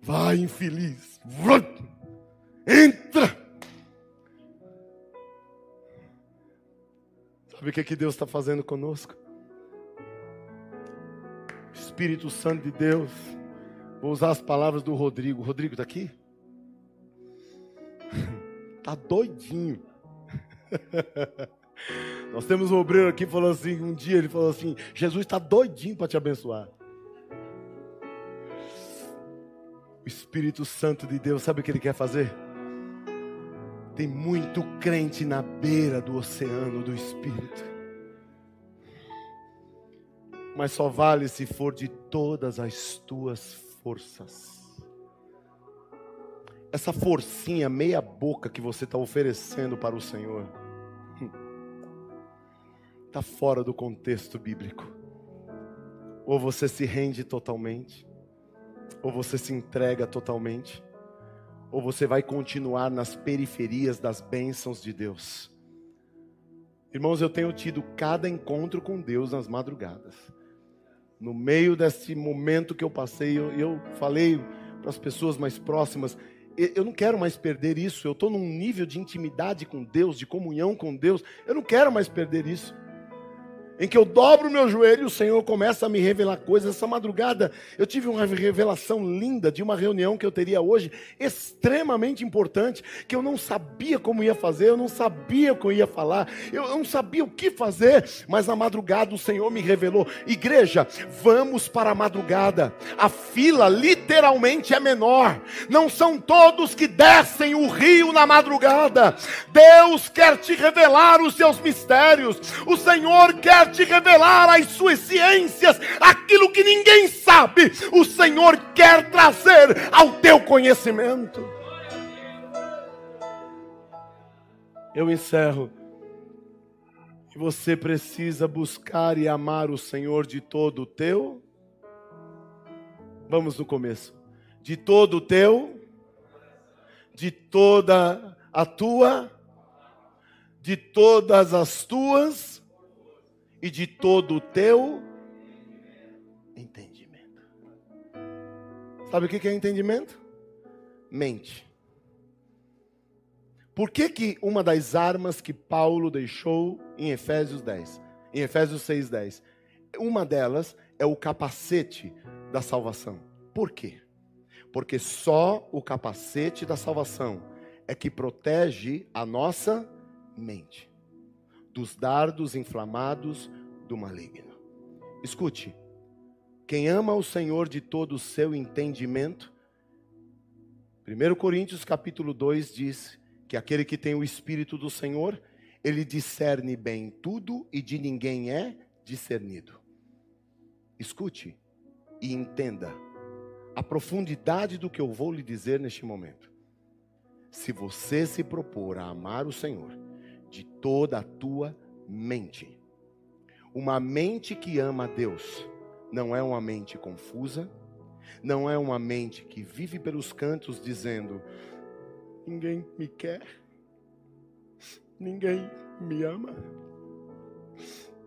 Vai, infeliz. Entra. Sabe o que, é que Deus está fazendo conosco? Espírito Santo de Deus. Vou usar as palavras do Rodrigo. Rodrigo está aqui? Está [laughs] doidinho. [laughs] Nós temos um obreiro aqui falando assim, um dia ele falou assim, Jesus está doidinho para te abençoar. O Espírito Santo de Deus, sabe o que ele quer fazer? Tem muito crente na beira do oceano do Espírito. Mas só vale se for de todas as tuas forças. Essa forcinha meia boca que você está oferecendo para o Senhor está fora do contexto bíblico. Ou você se rende totalmente, ou você se entrega totalmente, ou você vai continuar nas periferias das bênçãos de Deus. Irmãos, eu tenho tido cada encontro com Deus nas madrugadas. No meio desse momento que eu passei, eu, eu falei para as pessoas mais próximas: eu não quero mais perder isso. Eu estou num nível de intimidade com Deus, de comunhão com Deus. Eu não quero mais perder isso em que eu dobro meu joelho e o Senhor começa a me revelar coisas. Essa madrugada eu tive uma revelação linda de uma reunião que eu teria hoje, extremamente importante, que eu não sabia como ia fazer, eu não sabia o que eu ia falar, eu não sabia o que fazer, mas na madrugada o Senhor me revelou: igreja, vamos para a madrugada. A fila literalmente é menor, não são todos que descem o rio na madrugada. Deus quer te revelar os seus mistérios, o Senhor quer te revelar as suas ciências, aquilo que ninguém sabe, o Senhor quer trazer ao teu conhecimento. Eu encerro. Você precisa buscar e amar o Senhor de todo o teu. Vamos no começo. De todo o teu, de toda a tua, de todas as tuas e de todo o teu entendimento. Sabe o que é entendimento? Mente. Por que, que uma das armas que Paulo deixou em Efésios 10, em Efésios 6, 10, uma delas é o capacete da salvação. Por quê? Porque só o capacete da salvação é que protege a nossa mente dos dardos inflamados do maligno. Escute, quem ama o Senhor de todo o seu entendimento, 1 Coríntios capítulo 2 diz que aquele que tem o Espírito do Senhor, ele discerne bem tudo e de ninguém é discernido. Escute e entenda a profundidade do que eu vou lhe dizer neste momento. Se você se propor a amar o Senhor de toda a tua mente, uma mente que ama a Deus, não é uma mente confusa, não é uma mente que vive pelos cantos dizendo: ninguém me quer, ninguém me ama,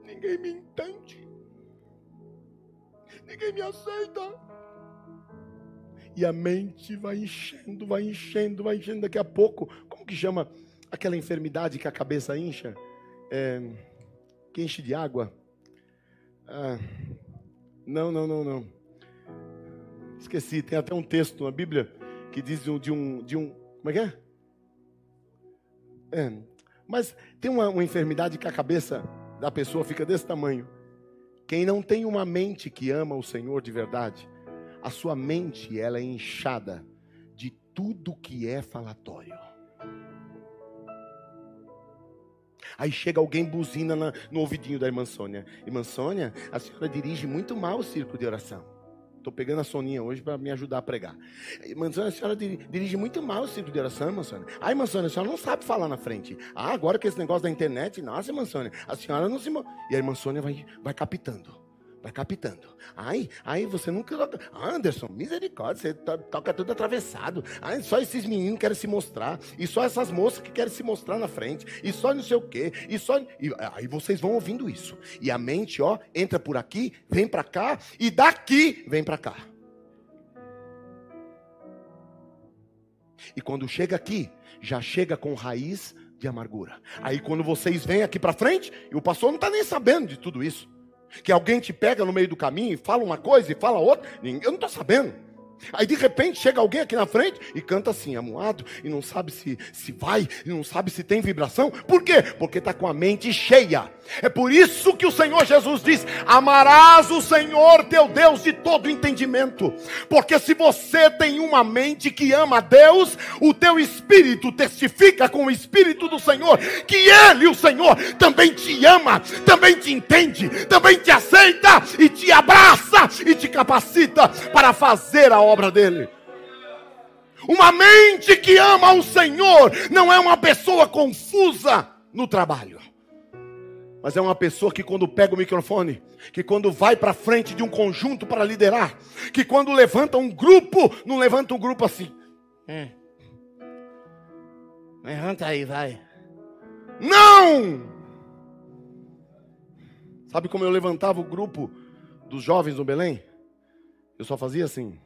ninguém me entende, ninguém me aceita. E a mente vai enchendo, vai enchendo, vai enchendo. Daqui a pouco, como que chama aquela enfermidade que a cabeça incha? É, que enche de água? Ah, não, não, não, não. Esqueci, tem até um texto na Bíblia que diz de um. De um, de um como é que é? é mas tem uma, uma enfermidade que a cabeça da pessoa fica desse tamanho. Quem não tem uma mente que ama o Senhor de verdade, a sua mente ela é inchada de tudo que é falatório. Aí chega alguém buzina na, no ouvidinho da irmã Sônia. Irmã Sônia, a senhora dirige muito mal o círculo de oração. Estou pegando a Soninha hoje para me ajudar a pregar. Irmã Sônia, a senhora dirige muito mal o círculo de oração, irmã Sônia. Ah, irmã Sônia, a senhora não sabe falar na frente. Ah, agora que esse negócio da internet, nossa, irmã Sônia, a senhora não se... E a irmã Sônia vai, vai captando. Vai captando. Aí, aí você nunca. Anderson, misericórdia, você toca tudo atravessado. Aí só esses meninos querem se mostrar. E só essas moças que querem se mostrar na frente. E só não sei o quê. E só. E, aí vocês vão ouvindo isso. E a mente, ó, entra por aqui, vem para cá. E daqui vem para cá. E quando chega aqui, já chega com raiz de amargura. Aí quando vocês vêm aqui para frente, e o pastor não está nem sabendo de tudo isso. Que alguém te pega no meio do caminho e fala uma coisa e fala outra. Eu não estou sabendo. Aí de repente chega alguém aqui na frente e canta assim, amuado, e não sabe se, se vai, e não sabe se tem vibração. Por quê? Porque está com a mente cheia. É por isso que o Senhor Jesus diz: Amarás o Senhor teu Deus de todo entendimento. Porque se você tem uma mente que ama a Deus, o teu espírito testifica com o espírito do Senhor que Ele, o Senhor, também te ama, também te entende, também te aceita e te abraça e te capacita para fazer a obra dele. Uma mente que ama o Senhor não é uma pessoa confusa no trabalho mas é uma pessoa que quando pega o microfone, que quando vai para frente de um conjunto para liderar, que quando levanta um grupo, não levanta um grupo assim. É. Levanta aí, vai. Não! Sabe como eu levantava o grupo dos jovens no Belém? Eu só fazia assim.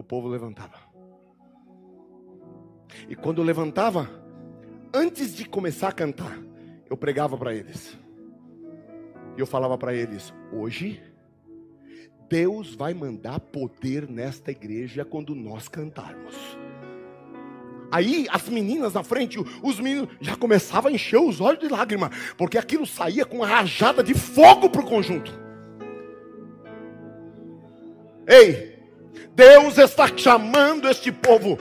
O povo levantava. E quando levantava, antes de começar a cantar, eu pregava para eles. E eu falava para eles: hoje, Deus vai mandar poder nesta igreja quando nós cantarmos. Aí as meninas na frente, os meninos já começavam a encher os olhos de lágrima, porque aquilo saía com uma rajada de fogo para o conjunto. Ei, Deus está chamando este povo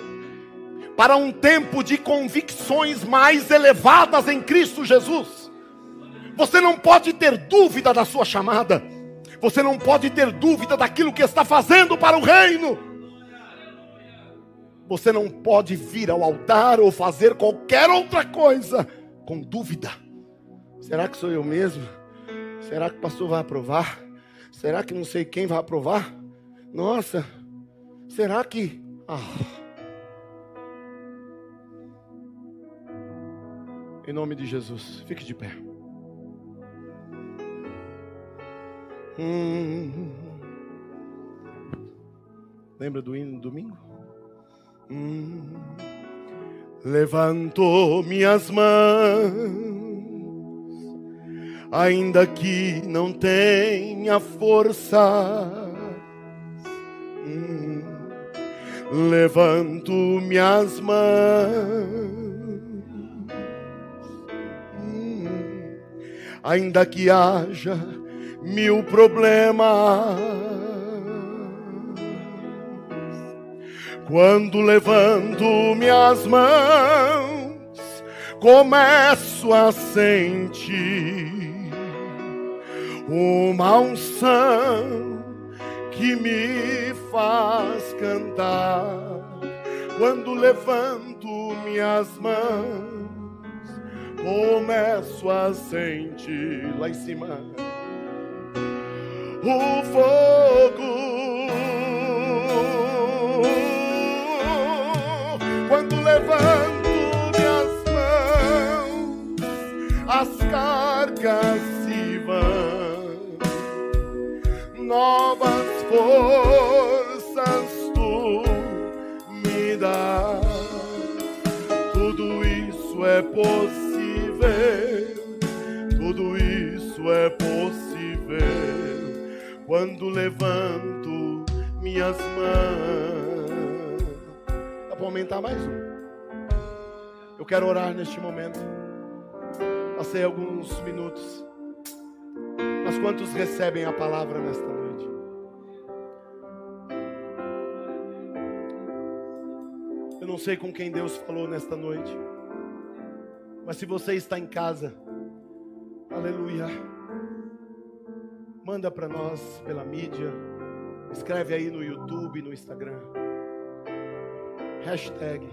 para um tempo de convicções mais elevadas em Cristo Jesus. Você não pode ter dúvida da sua chamada. Você não pode ter dúvida daquilo que está fazendo para o reino. Você não pode vir ao altar ou fazer qualquer outra coisa com dúvida. Será que sou eu mesmo? Será que o pastor vai aprovar? Será que não sei quem vai aprovar? Nossa, será que. Ah. Em nome de Jesus, fique de pé. Hum. Lembra do hino do domingo? Hum, levantou minhas mãos, ainda que não tenha força. Hum, levanto minhas mãos ainda que haja mil problemas. Quando levanto minhas mãos, começo a sentir uma unção que me faz cantar. Quando levanto minhas mãos, começo a sentir lá em cima o fogo. Quando levanto minhas mãos, as cargas se vão, novas forças tu me dá. Tudo isso é possível tudo isso é possível quando levanto minhas mãos. Dá para aumentar mais um? Eu quero orar neste momento. Passei alguns minutos. Mas quantos recebem a palavra nesta noite? Não sei com quem Deus falou nesta noite. Mas se você está em casa, aleluia, manda para nós pela mídia, escreve aí no YouTube, no Instagram, hashtag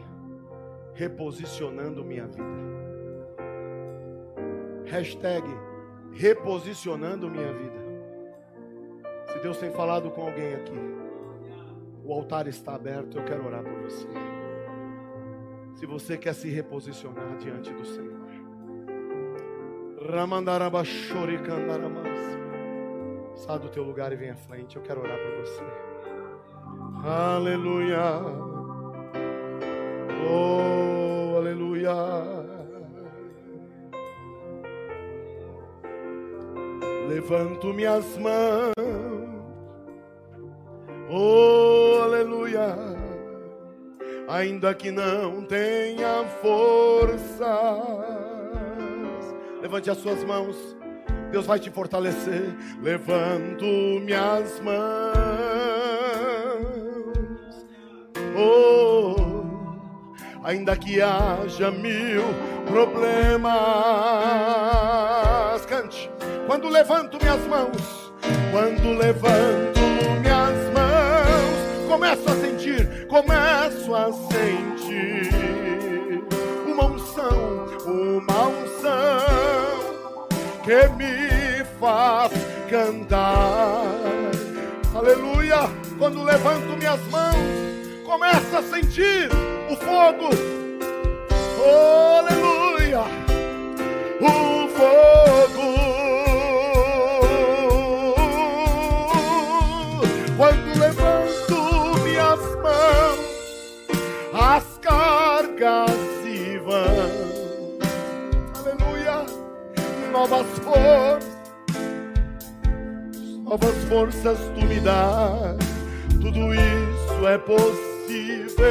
reposicionando minha vida, hashtag reposicionando minha vida. Se Deus tem falado com alguém aqui, o altar está aberto, eu quero orar por você. Se você quer se reposicionar diante do Senhor. Sai do teu lugar e vem à frente. Eu quero orar por você. Aleluia. Oh, aleluia. Levanto minhas mãos. Ainda que não tenha forças. Levante as suas mãos, Deus vai te fortalecer. Levanto minhas mãos, oh, ainda que haja mil problemas. Cante, quando levanto minhas mãos, quando levanto minhas começo a sentir uma unção, uma unção que me faz cantar. Aleluia! Quando levanto minhas mãos, começo a sentir o fogo. aleluia! O fogo. Novas forças, novas forças tu me dás. Tudo isso é possível,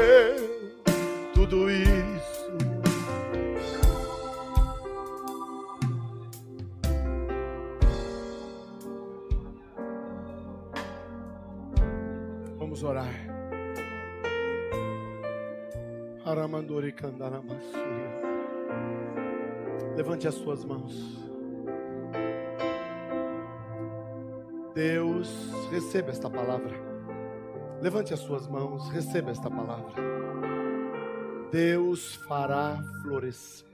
tudo isso. Vamos orar. Levante as suas mãos. Deus, receba esta palavra. Levante as suas mãos, receba esta palavra. Deus fará florescer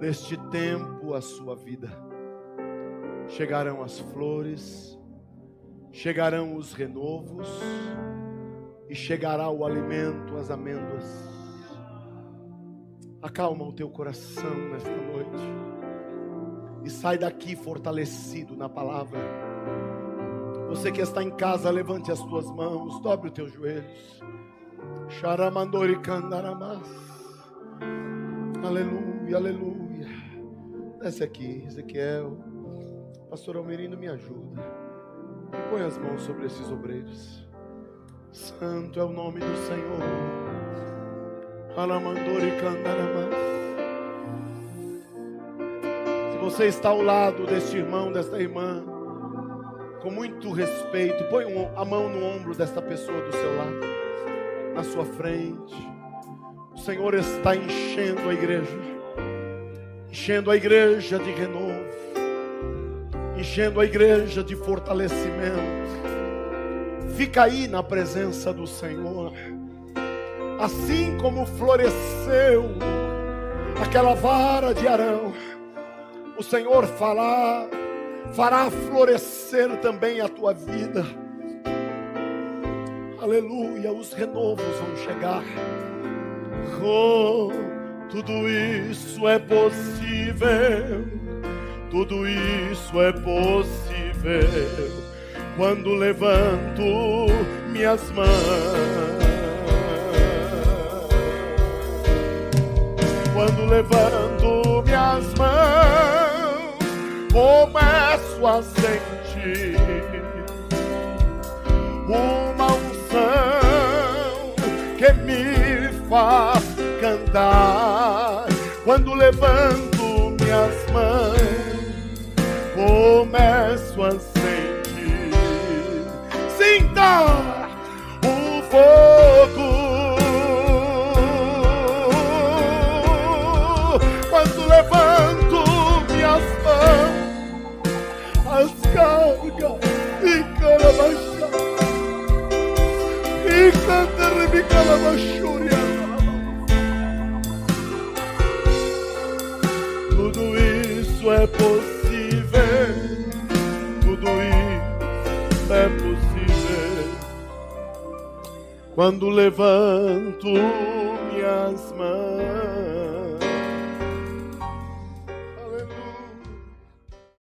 neste tempo a sua vida. Chegarão as flores, chegarão os renovos e chegará o alimento, as amêndoas. Acalma o teu coração nesta noite e sai daqui fortalecido na palavra. Você que está em casa, levante as tuas mãos, dobre os teus joelhos. Aleluia, aleluia. Desce aqui, Ezequiel. Pastor Almerino, me ajuda. E põe as mãos sobre esses obreiros. Santo é o nome do Senhor. Alamandori. Você está ao lado deste irmão, desta irmã, com muito respeito, põe a mão no ombro desta pessoa do seu lado, na sua frente. O Senhor está enchendo a igreja, enchendo a igreja de renovo, enchendo a igreja de fortalecimento. Fica aí na presença do Senhor, assim como floresceu aquela vara de Arão, o Senhor falar fará florescer também a tua vida. Aleluia, os renovos vão chegar. Oh, tudo isso é possível. Tudo isso é possível quando levanto minhas mãos. Quando levanto minhas mãos começo a sentir uma unção que me faz cantar. Quando levanto minhas mãos começo a sentir. Sinta o fogo tudo isso é possível. Tudo isso é possível. Quando levanto minhas mãos